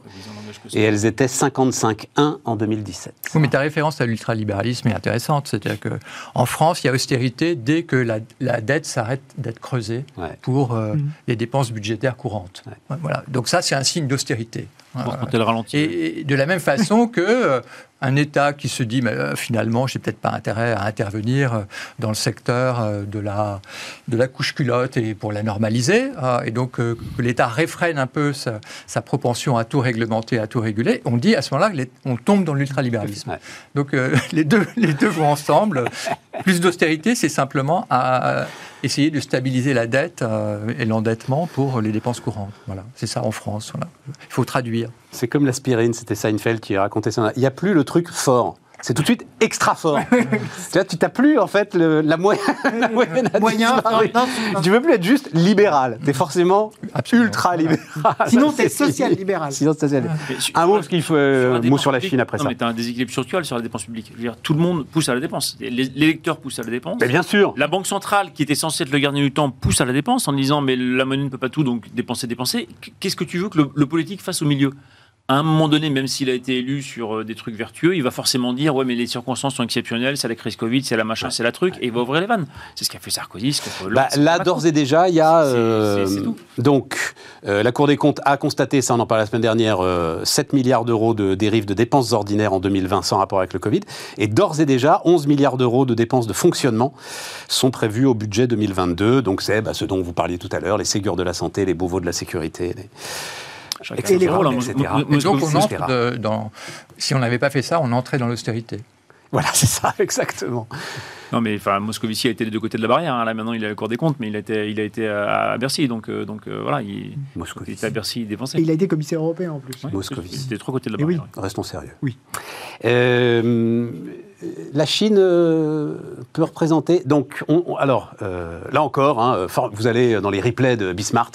Et elles étaient 55,1 en 2017. Oui, mais ta référence à l'ultralibéralisme est intéressante. C'est-à-dire qu'en France, il y a austérité dès que la, la dette s'arrête d'être creusée Ouais. pour euh, Mhm. les dépenses budgétaires courantes. Ouais, Voilà. Donc ça, c'est un signe d'austérité. Pour quand elle ralentit. Et, et de la même façon que euh, un État qui se dit, mais euh, finalement, j'ai peut-être pas intérêt à intervenir euh, dans le secteur euh, de la de la couche culotte et pour la normaliser, euh, et donc euh, que l'État réfrène un peu sa, sa propension à tout réglementer, à tout réguler, on dit à ce moment-là, on tombe dans l'ultralibéralisme. Ouais. Donc euh, les deux les deux vont ensemble. Plus d'austérité, c'est simplement à, à essayer de stabiliser la dette euh, et l'endettement pour les dépenses courantes. Voilà, c'est ça en France. Il faut traduire. C'est comme l'aspirine, c'était Seinfeld qui racontait ça. Il n'y a plus le truc fort. C'est tout de suite extra fort. tu vois, tu t'as plus en fait le- la, moyenne, la moyenne a Moyen, disparu. non, non, Tu veux plus être juste libéral. Tu es forcément Absolument. ultra libéral. Sinon, t'es c'est fini. social-libéral. Sinon, c'est social. Un mot, parce qu'il faut euh, un mot sur la Chine après non, ça. mais tu as un déséquilibre structurel sur la dépense publique. Je veux dire, tout le monde pousse à la dépense. Les- L'électeur pousse à la dépense. Mais bien sûr. La Banque centrale, qui était censée être le gardien du temps, pousse à la dépense en disant mais la monnaie ne peut pas tout, donc dépenser, dépenser. Qu'est-ce que tu veux que le, le politique fasse au milieu? À un moment donné, même s'il a été élu sur euh, des trucs vertueux, il va forcément dire ouais mais les circonstances sont exceptionnelles, c'est la crise Covid, c'est la machin, c'est la truc, et il va ouvrir les vannes. C'est ce qu'a fait Sarkozy, ce qu'a fait Bah, là, d'ores et déjà, il y a. Euh, c'est tout. donc, euh, la Cour des comptes a constaté, ça on en parlait la semaine dernière, euh, 7 milliards d'euros de dérives de dépenses ordinaires en 2020 sans rapport avec le Covid. Et d'ores et déjà, 11 milliards d'euros de dépenses de fonctionnement sont prévus au budget 2022. Donc, c'est bah, ce dont vous parliez tout à l'heure, les Ségures de la santé, les Beauvaux de la sécurité. les- Et les son rôle, hein. etc. Et donc, on entre de- dans. Si on n'avait pas fait ça, on entrait dans l'austérité. Voilà, c'est ça, exactement. Non, mais enfin, Moscovici a été des deux côtés de la barrière. hein. Là, maintenant, il est à la Cour des comptes, mais il a été, il a été à, à Bercy. Donc, euh, donc euh, voilà, il, il Moscovici. était à Bercy, il dépensait. Et il a été commissaire européen en plus. Ouais, Moscovici. Il était des trois côtés de la oui. barrière. ouais. Restons sérieux. Oui. Euh, la Chine euh, peut représenter. Donc, on- on- alors, euh, là encore, hein, for- vous allez dans les replays de Bismart,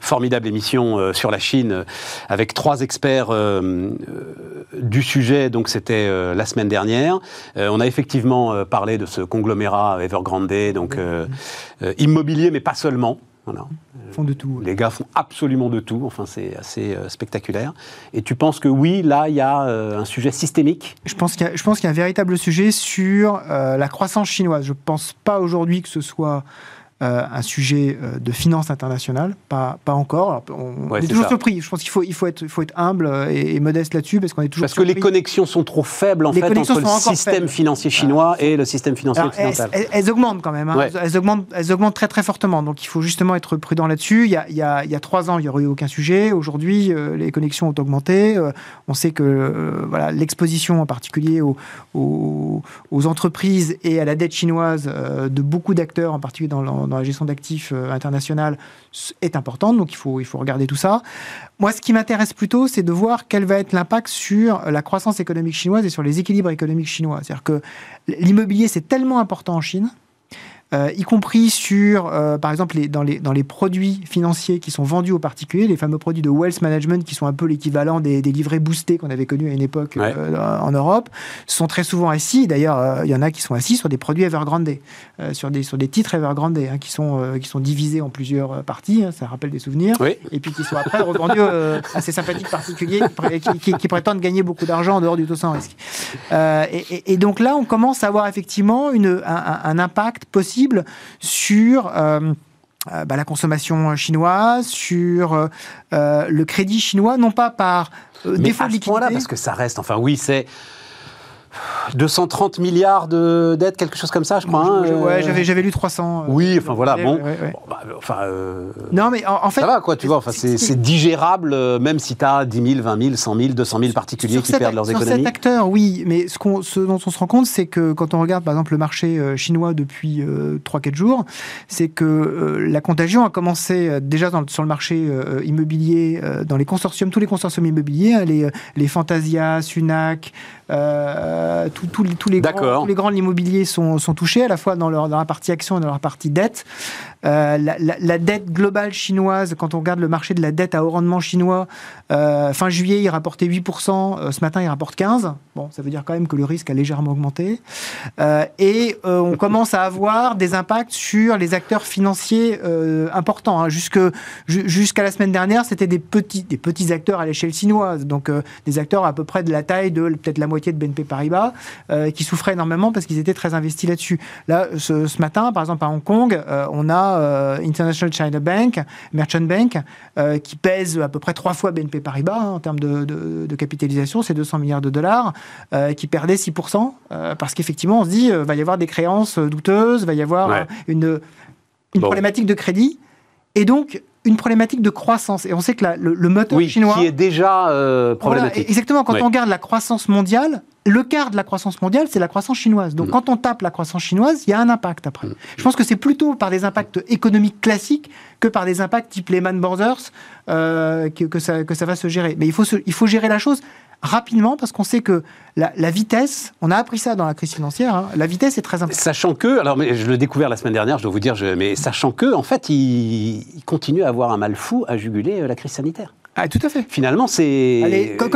formidable émission euh, sur la Chine euh, avec trois experts euh, euh, du sujet. Donc, c'était euh, la semaine dernière. Euh, on a effectivement euh, parlé de ce conglomérat Evergrande, donc euh, euh, immobilier, mais pas seulement. Voilà. Font de tout. Les gars font absolument de tout, enfin c'est assez euh, spectaculaire. Et tu penses que oui, là, il y a euh, un sujet systémique? Je pense qu'il y, y a un véritable sujet sur euh, la croissance chinoise. Je ne pense pas aujourd'hui que ce soit euh, un sujet euh, de finance internationale, pas, pas encore. Alors, on, Ouais, on est toujours ça. surpris. Je pense qu'il faut, il faut, être, il faut être humble euh, et, et modeste là-dessus parce qu'on est toujours Parce que les connexions sont trop faibles en Les fait entre le système faibles. financier chinois et le système financier Alors, elles, occidental. elles- elles augmentent quand même. hein. Ouais. Elles, augmentent, elles augmentent très très fortement. Donc il faut justement être prudent là-dessus. Il, y a- il y a, il y a trois ans, il n'y aurait eu aucun sujet. Aujourd'hui, euh, les connexions ont augmenté. Euh, on sait que voilà, l'exposition en particulier aux, aux- aux entreprises et à la dette chinoise de beaucoup d'acteurs, en particulier dans, la- la gestion d'actifs euh, internationale, est importante. Donc il faut, il faut regarder tout ça. Moi, ce qui m'intéresse plutôt, c'est de voir quel va être l'impact sur la croissance économique chinoise et sur les équilibres économiques chinois. C'est-à-dire que l'immobilier, c'est tellement important en Chine. Euh, y compris sur, euh, par exemple, les, dans, les, dans les produits financiers qui sont vendus aux particuliers, les fameux produits de wealth management qui sont un peu l'équivalent des, des livrets boostés qu'on avait connus à une époque Ouais. euh, en Europe, sont très souvent assis. D'ailleurs, euh, il y en a qui sont assis sur des produits Evergrande, euh, sur, des, sur des titres Evergrande, hein, qui, sont, euh, qui sont divisés en plusieurs euh, parties. hein, ça rappelle des souvenirs Oui. et puis qui sont après revendus euh, à ces sympathiques particuliers qui- qui- qui prétendent gagner beaucoup d'argent en dehors du taux sans risque. Euh, et, donc là, on commence à avoir effectivement une, un, impact possible sur euh, euh, bah, la consommation chinoise, sur le crédit chinois, non pas par euh, Mais défaut à de ce point-là, liquidité. parce que ça reste, enfin oui, c'est 230 milliards de dettes, quelque chose comme ça, je crois. hein, ouais, euh, j'avais, j'avais lu 300. euh, Oui, enfin voilà, bon. ouais, ouais. Bon, bah, enfin, euh, Non, mais en, en fait. ça va quoi, tu vois, enfin, c'est digérable, euh, même si tu as 10 000, 20 000, 100 000, 200 000 particuliers qui perdent leurs sur économies. cet acteur, oui, mais ce, qu'on- ce dont on se rend compte, c'est que quand on regarde par exemple le marché chinois depuis euh, 3-4 jours, c'est que la contagion a commencé déjà dans- sur le marché immobilier, dans les consortiums, tous les consortiums immobiliers, hein, les, les Fantasia, Sunac, euh, tous- les- tous les, grands, tous les grands de l'immobilier sont, sont touchés, à la fois dans, leur, dans la partie action et dans leur partie dette. Euh, la, dette globale chinoise, quand on regarde le marché de la dette à haut rendement chinois, euh, fin juillet, il rapportait 8%, euh, ce matin, il rapporte 15%. Bon, ça veut dire quand même que le risque a légèrement augmenté. Et on commence à avoir des impacts sur les acteurs financiers importants. hein. Jusque, ju- jusqu'à la semaine dernière, c'était des petits, des petits acteurs à l'échelle chinoise, donc des acteurs à peu près de la taille de peut-être la moitié de BNP Paribas, qui souffraient énormément parce qu'ils étaient très investis là-dessus. Là, ce, matin, par exemple, à Hong Kong, on a euh, International China Bank, Merchant Bank, euh, qui pèse à peu près trois fois BNP Paribas hein, en termes de, de- de capitalisation, c'est 200 milliards de dollars, euh, qui perdait 6%, euh, parce qu'effectivement, on se dit, va y avoir des créances douteuses, va y avoir Ouais. une, une Bon. problématique de crédit, et donc une problématique de croissance. Et on sait que la- le, le moteur Oui, chinois... qui est déjà euh, Voilà, problématique. exactement, quand on regarde la croissance mondiale, le quart de la croissance mondiale, c'est la croissance chinoise. Donc Mm. quand on tape la croissance chinoise, il y a un impact après. Mm. Je pense que c'est plutôt par des impacts économiques classiques que par des impacts type Lehman Brothers euh, que, que ça, que ça va se gérer. Mais il faut, se- il faut gérer la chose rapidement parce qu'on sait que la, la vitesse, on a appris ça dans la crise financière, hein, la vitesse est très importante. Sachant que, alors mais je l'ai découvert la semaine dernière, je dois vous dire, je- mais sachant que, en fait, il, il continue à avoir un mal fou à juguler euh, la crise sanitaire. Ah, tout à fait. Finalement, c'est. Il y a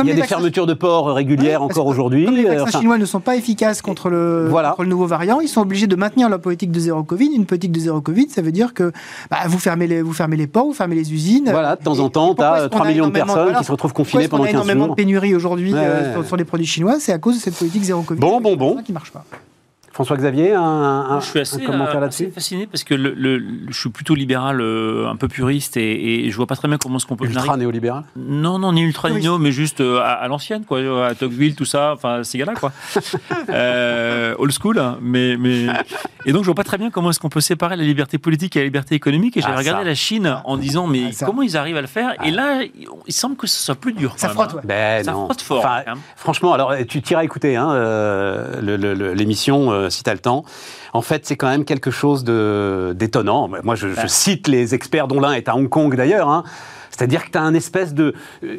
des vaccins- fermetures de ports régulières Ouais, encore aujourd'hui. Comme les euh, vaccins enfin, chinois ne sont pas efficaces contre le, Voilà. contre le nouveau variant, ils sont obligés de maintenir leur politique de zéro Covid. Une politique de zéro Covid, ça veut dire que bah, vous, fermez les, vous fermez les ports, vous fermez les usines. Voilà, de temps Et- en temps, tu as est-ce qu'on 3 a millions de énormément- personnes qui se retrouvent confinées est-ce qu'on pendant a 15 énormément jours. de pénurie aujourd'hui Ouais, euh, sur, sur les produits chinois, c'est à cause de cette politique zéro Covid. Bon, bon, bon. Qui marche pas. François-Xavier, un, un- je suis assez, un commentaire euh, là-dessus assez fasciné parce que le, le- je suis plutôt libéral, euh, un peu puriste, et, et je vois pas très bien comment est-ce qu'on peut. Ultra néolibéral Non, non, ni ultra Oui. nino, mais juste euh, à, à l'ancienne, quoi, à Tocqueville, tout ça, enfin ces gars-là, quoi. Euh, old school, hein, mais, mais et donc je vois pas très bien comment est-ce qu'on peut séparer la liberté politique et la liberté économique. Et j'ai Ah, regardé la Chine en disant mais Ah, comment ils arrivent à le faire Et là, il semble que ce soit plus dur. Ça frotte, même, ouais. Ben Ça non. frotte fort. Enfin. Franchement, alors tu t'iras écouter hein, euh, le- le- le- l'émission euh, si tu as le temps. En fait, c'est quand même quelque chose de- d'étonnant. Moi, je, je Ouais. cite les experts, dont l'un est à Hong Kong d'ailleurs. hein. C'est-à-dire que tu as un espèce de. euh,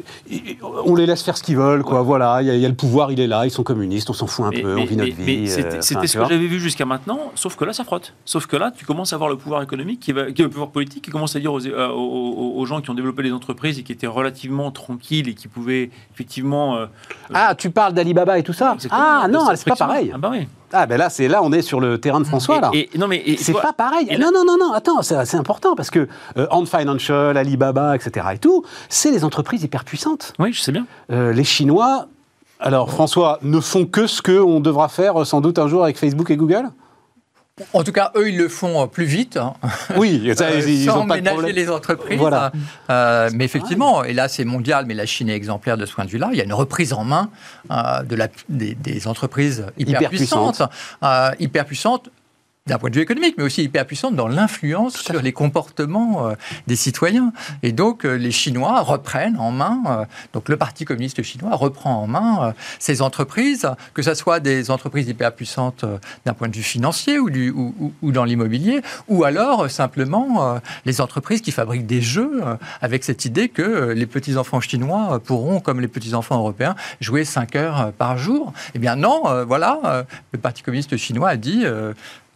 On les laisse faire ce qu'ils veulent, quoi. Voilà, il y, a- il y a le pouvoir, il est là, ils sont communistes, on s'en fout un Mais- peu, mais- on vit notre mais- vie. C'était euh, enfin, ce que j'avais vu jusqu'à maintenant, sauf que là, ça frotte. Sauf que là, tu commences à voir le pouvoir économique, qui, va, qui le pouvoir politique, qui commence à dire aux, euh, aux- aux gens qui ont développé les entreprises et qui étaient relativement tranquilles et qui pouvaient effectivement. euh, Ah, tu parles d'Alibaba et tout ça? Ah non, c'est pas pareil. Ah bah oui. Ah ben là, c'est là, on est sur le terrain de François, là. et- non, mais C'est pas pareil. et Non, non, non, non, attends, c'est c'est important parce que euh, Ant Financial, Alibaba, etc. et tout, c'est les entreprises hyper puissantes. Oui, je sais bien. Euh, les Chinois, alors François, ne font que ce qu'on devra faire euh, sans doute un jour avec Facebook et Google? En tout cas, eux, ils le font euh, plus vite. hein. Oui, ça, Euh, ils sans n'ont pas de ménager problème. les entreprises. Voilà. Euh, mais effectivement, et là c'est mondial, mais la Chine est exemplaire de ce point de vue-là. Il y a une reprise en main euh, de la, des, des entreprises hyper, Hyper puissantes, hyper puissantes d'un point de vue économique, mais aussi hyper puissantes dans l'influence sur les comportements euh, des citoyens. Et donc euh, les Chinois reprennent en main, euh, donc le Parti communiste chinois reprend en main ces entreprises, que ce soit des entreprises hyper puissantes d'un point de vue financier ou, du, ou, ou- ou dans l'immobilier, ou alors simplement les entreprises qui fabriquent des jeux avec cette idée que les petits-enfants chinois pourront, comme les petits-enfants européens, jouer 5 heures par jour. Eh bien non, voilà, le Parti communiste chinois a dit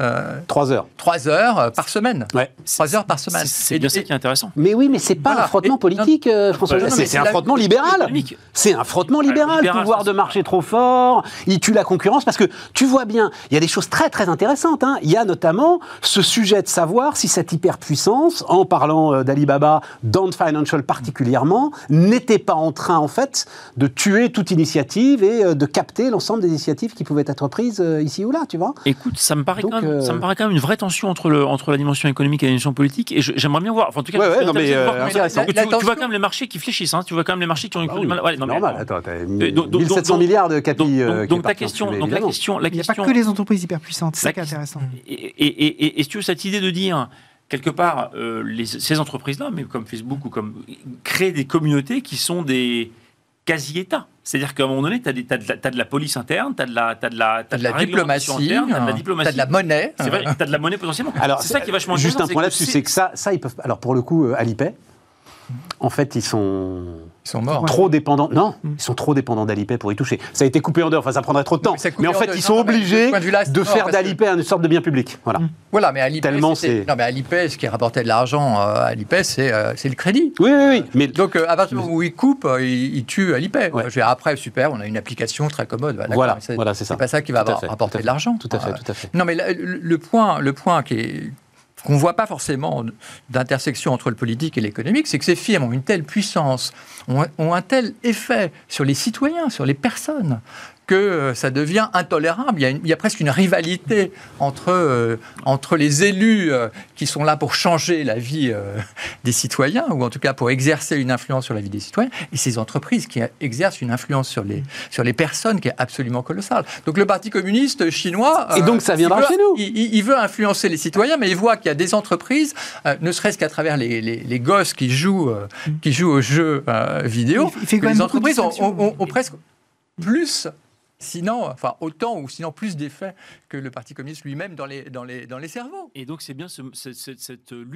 euh, euh, Trois heures. 3 heures euh, par semaine. Ouais. 3 heures par semaine. C'est bien ça qui est intéressant. Mais oui, mais c'est pas Voilà. un frottement Et- politique, euh, François. mais c'est un la- frottement libéral. économique. C'est un frottement libéral. libéral, pouvoir de marché trop fort. Il tue la concurrence parce que tu vois bien, il y a des choses très très intéressantes. hein. Il y a notamment ce sujet de savoir si cette hyperpuissance, en parlant euh, d'Alibaba, d'Ant Financial particulièrement, n'était pas en train en fait de tuer toute initiative et euh, de capter l'ensemble des initiatives qui pouvaient être prises euh, ici ou là, tu vois. Écoute, ça me paraît Donc, quand même, ça me paraît quand même une vraie tension entre le entre la dimension économique et la dimension politique. Et j'aimerais bien voir. Enfin, en tout cas, Ouais, non, mais, voir euh, que tu, La tu vois quand même les marchés qui fléchissent. hein. Tu vois quand même les marchés qui ont Ah eu oui, mal. Ouais, non, mais normal. attends. Donc- donc- 1700 donc- milliards de capi. Donc, euh, donc, ta question, donc la question, la Il n'y a pas question. que les entreprises hyper puissantes, c'est ça La- qui est intéressant. Et, tu veux, cette idée de dire, quelque part, euh, les- ces entreprises-là, mais comme Facebook ou comme. créer des communautés qui sont des quasi-États. C'est-à-dire qu'à un moment donné, tu as, de la- t'as de la police interne, tu as de la, t'as de la, t'as T'as de la réglementation diplomatie, interne, t'as de la diplomatie. t'as de la monnaie. C'est vrai, tu as de la monnaie potentiellement. Alors, c'est ça qui est vachement Juste un point là-dessus, c'est que ça, ça, ils peuvent. Alors, pour le coup, euh, Alipay, en fait, ils sont Ils sont morts. trop dépendants. Non, Mm. ils sont trop dépendants d'Alipay pour y toucher. Ça a été coupé en deux. Enfin, ça prendrait trop de temps. Mais en fait, deux. ils sont non, obligés de faire que- d'Alipay une sorte de bien public. Voilà. Mm. Voilà, mais Alipay, Tellement c'est- non, mais Alipay, ce qui rapportait de l'argent euh, à Alipay, c'est euh, c'est le crédit. Oui, oui, oui. Mais Donc, euh, à partir du moment où il coupe, euh, il, il tue Alipay. Ouais. Je veux dire, après, super, on a une application très commode. Bah, voilà, c'est voilà, c'est ça. c'est pas ça qui va rapporter de l'argent. Tout à fait, Euh, tout à fait. Non, mais le point qui est qu'on ne voit pas forcément d'intersection entre le politique et l'économique, c'est que ces firmes ont une telle puissance, ont, un tel effet sur les citoyens, sur les personnes, que euh, ça devient intolérable. Il y a, une- il y a presque une rivalité entre, euh, entre les élus euh, qui sont là pour changer la vie euh, des citoyens, ou en tout cas pour exercer une influence sur la vie des citoyens, et ces entreprises qui exercent une influence sur les, sur les personnes qui est absolument colossale. Donc le Parti communiste chinois... Et donc, ça viendra veut- chez nous. il, veut influencer les citoyens, mais il voit qu'il y a des entreprises, euh, ne serait-ce qu'à travers les, les- les gosses qui jouent, euh, qui jouent aux jeux euh, vidéo, Il fait quand que même les entreprises ont, distinctions. ont- ont- ont presque plus, sinon, enfin autant ou sinon plus d'effets que le Parti communiste lui-même dans les, dans, les, dans les cerveaux. Et donc, c'est bien ce- ce- cette-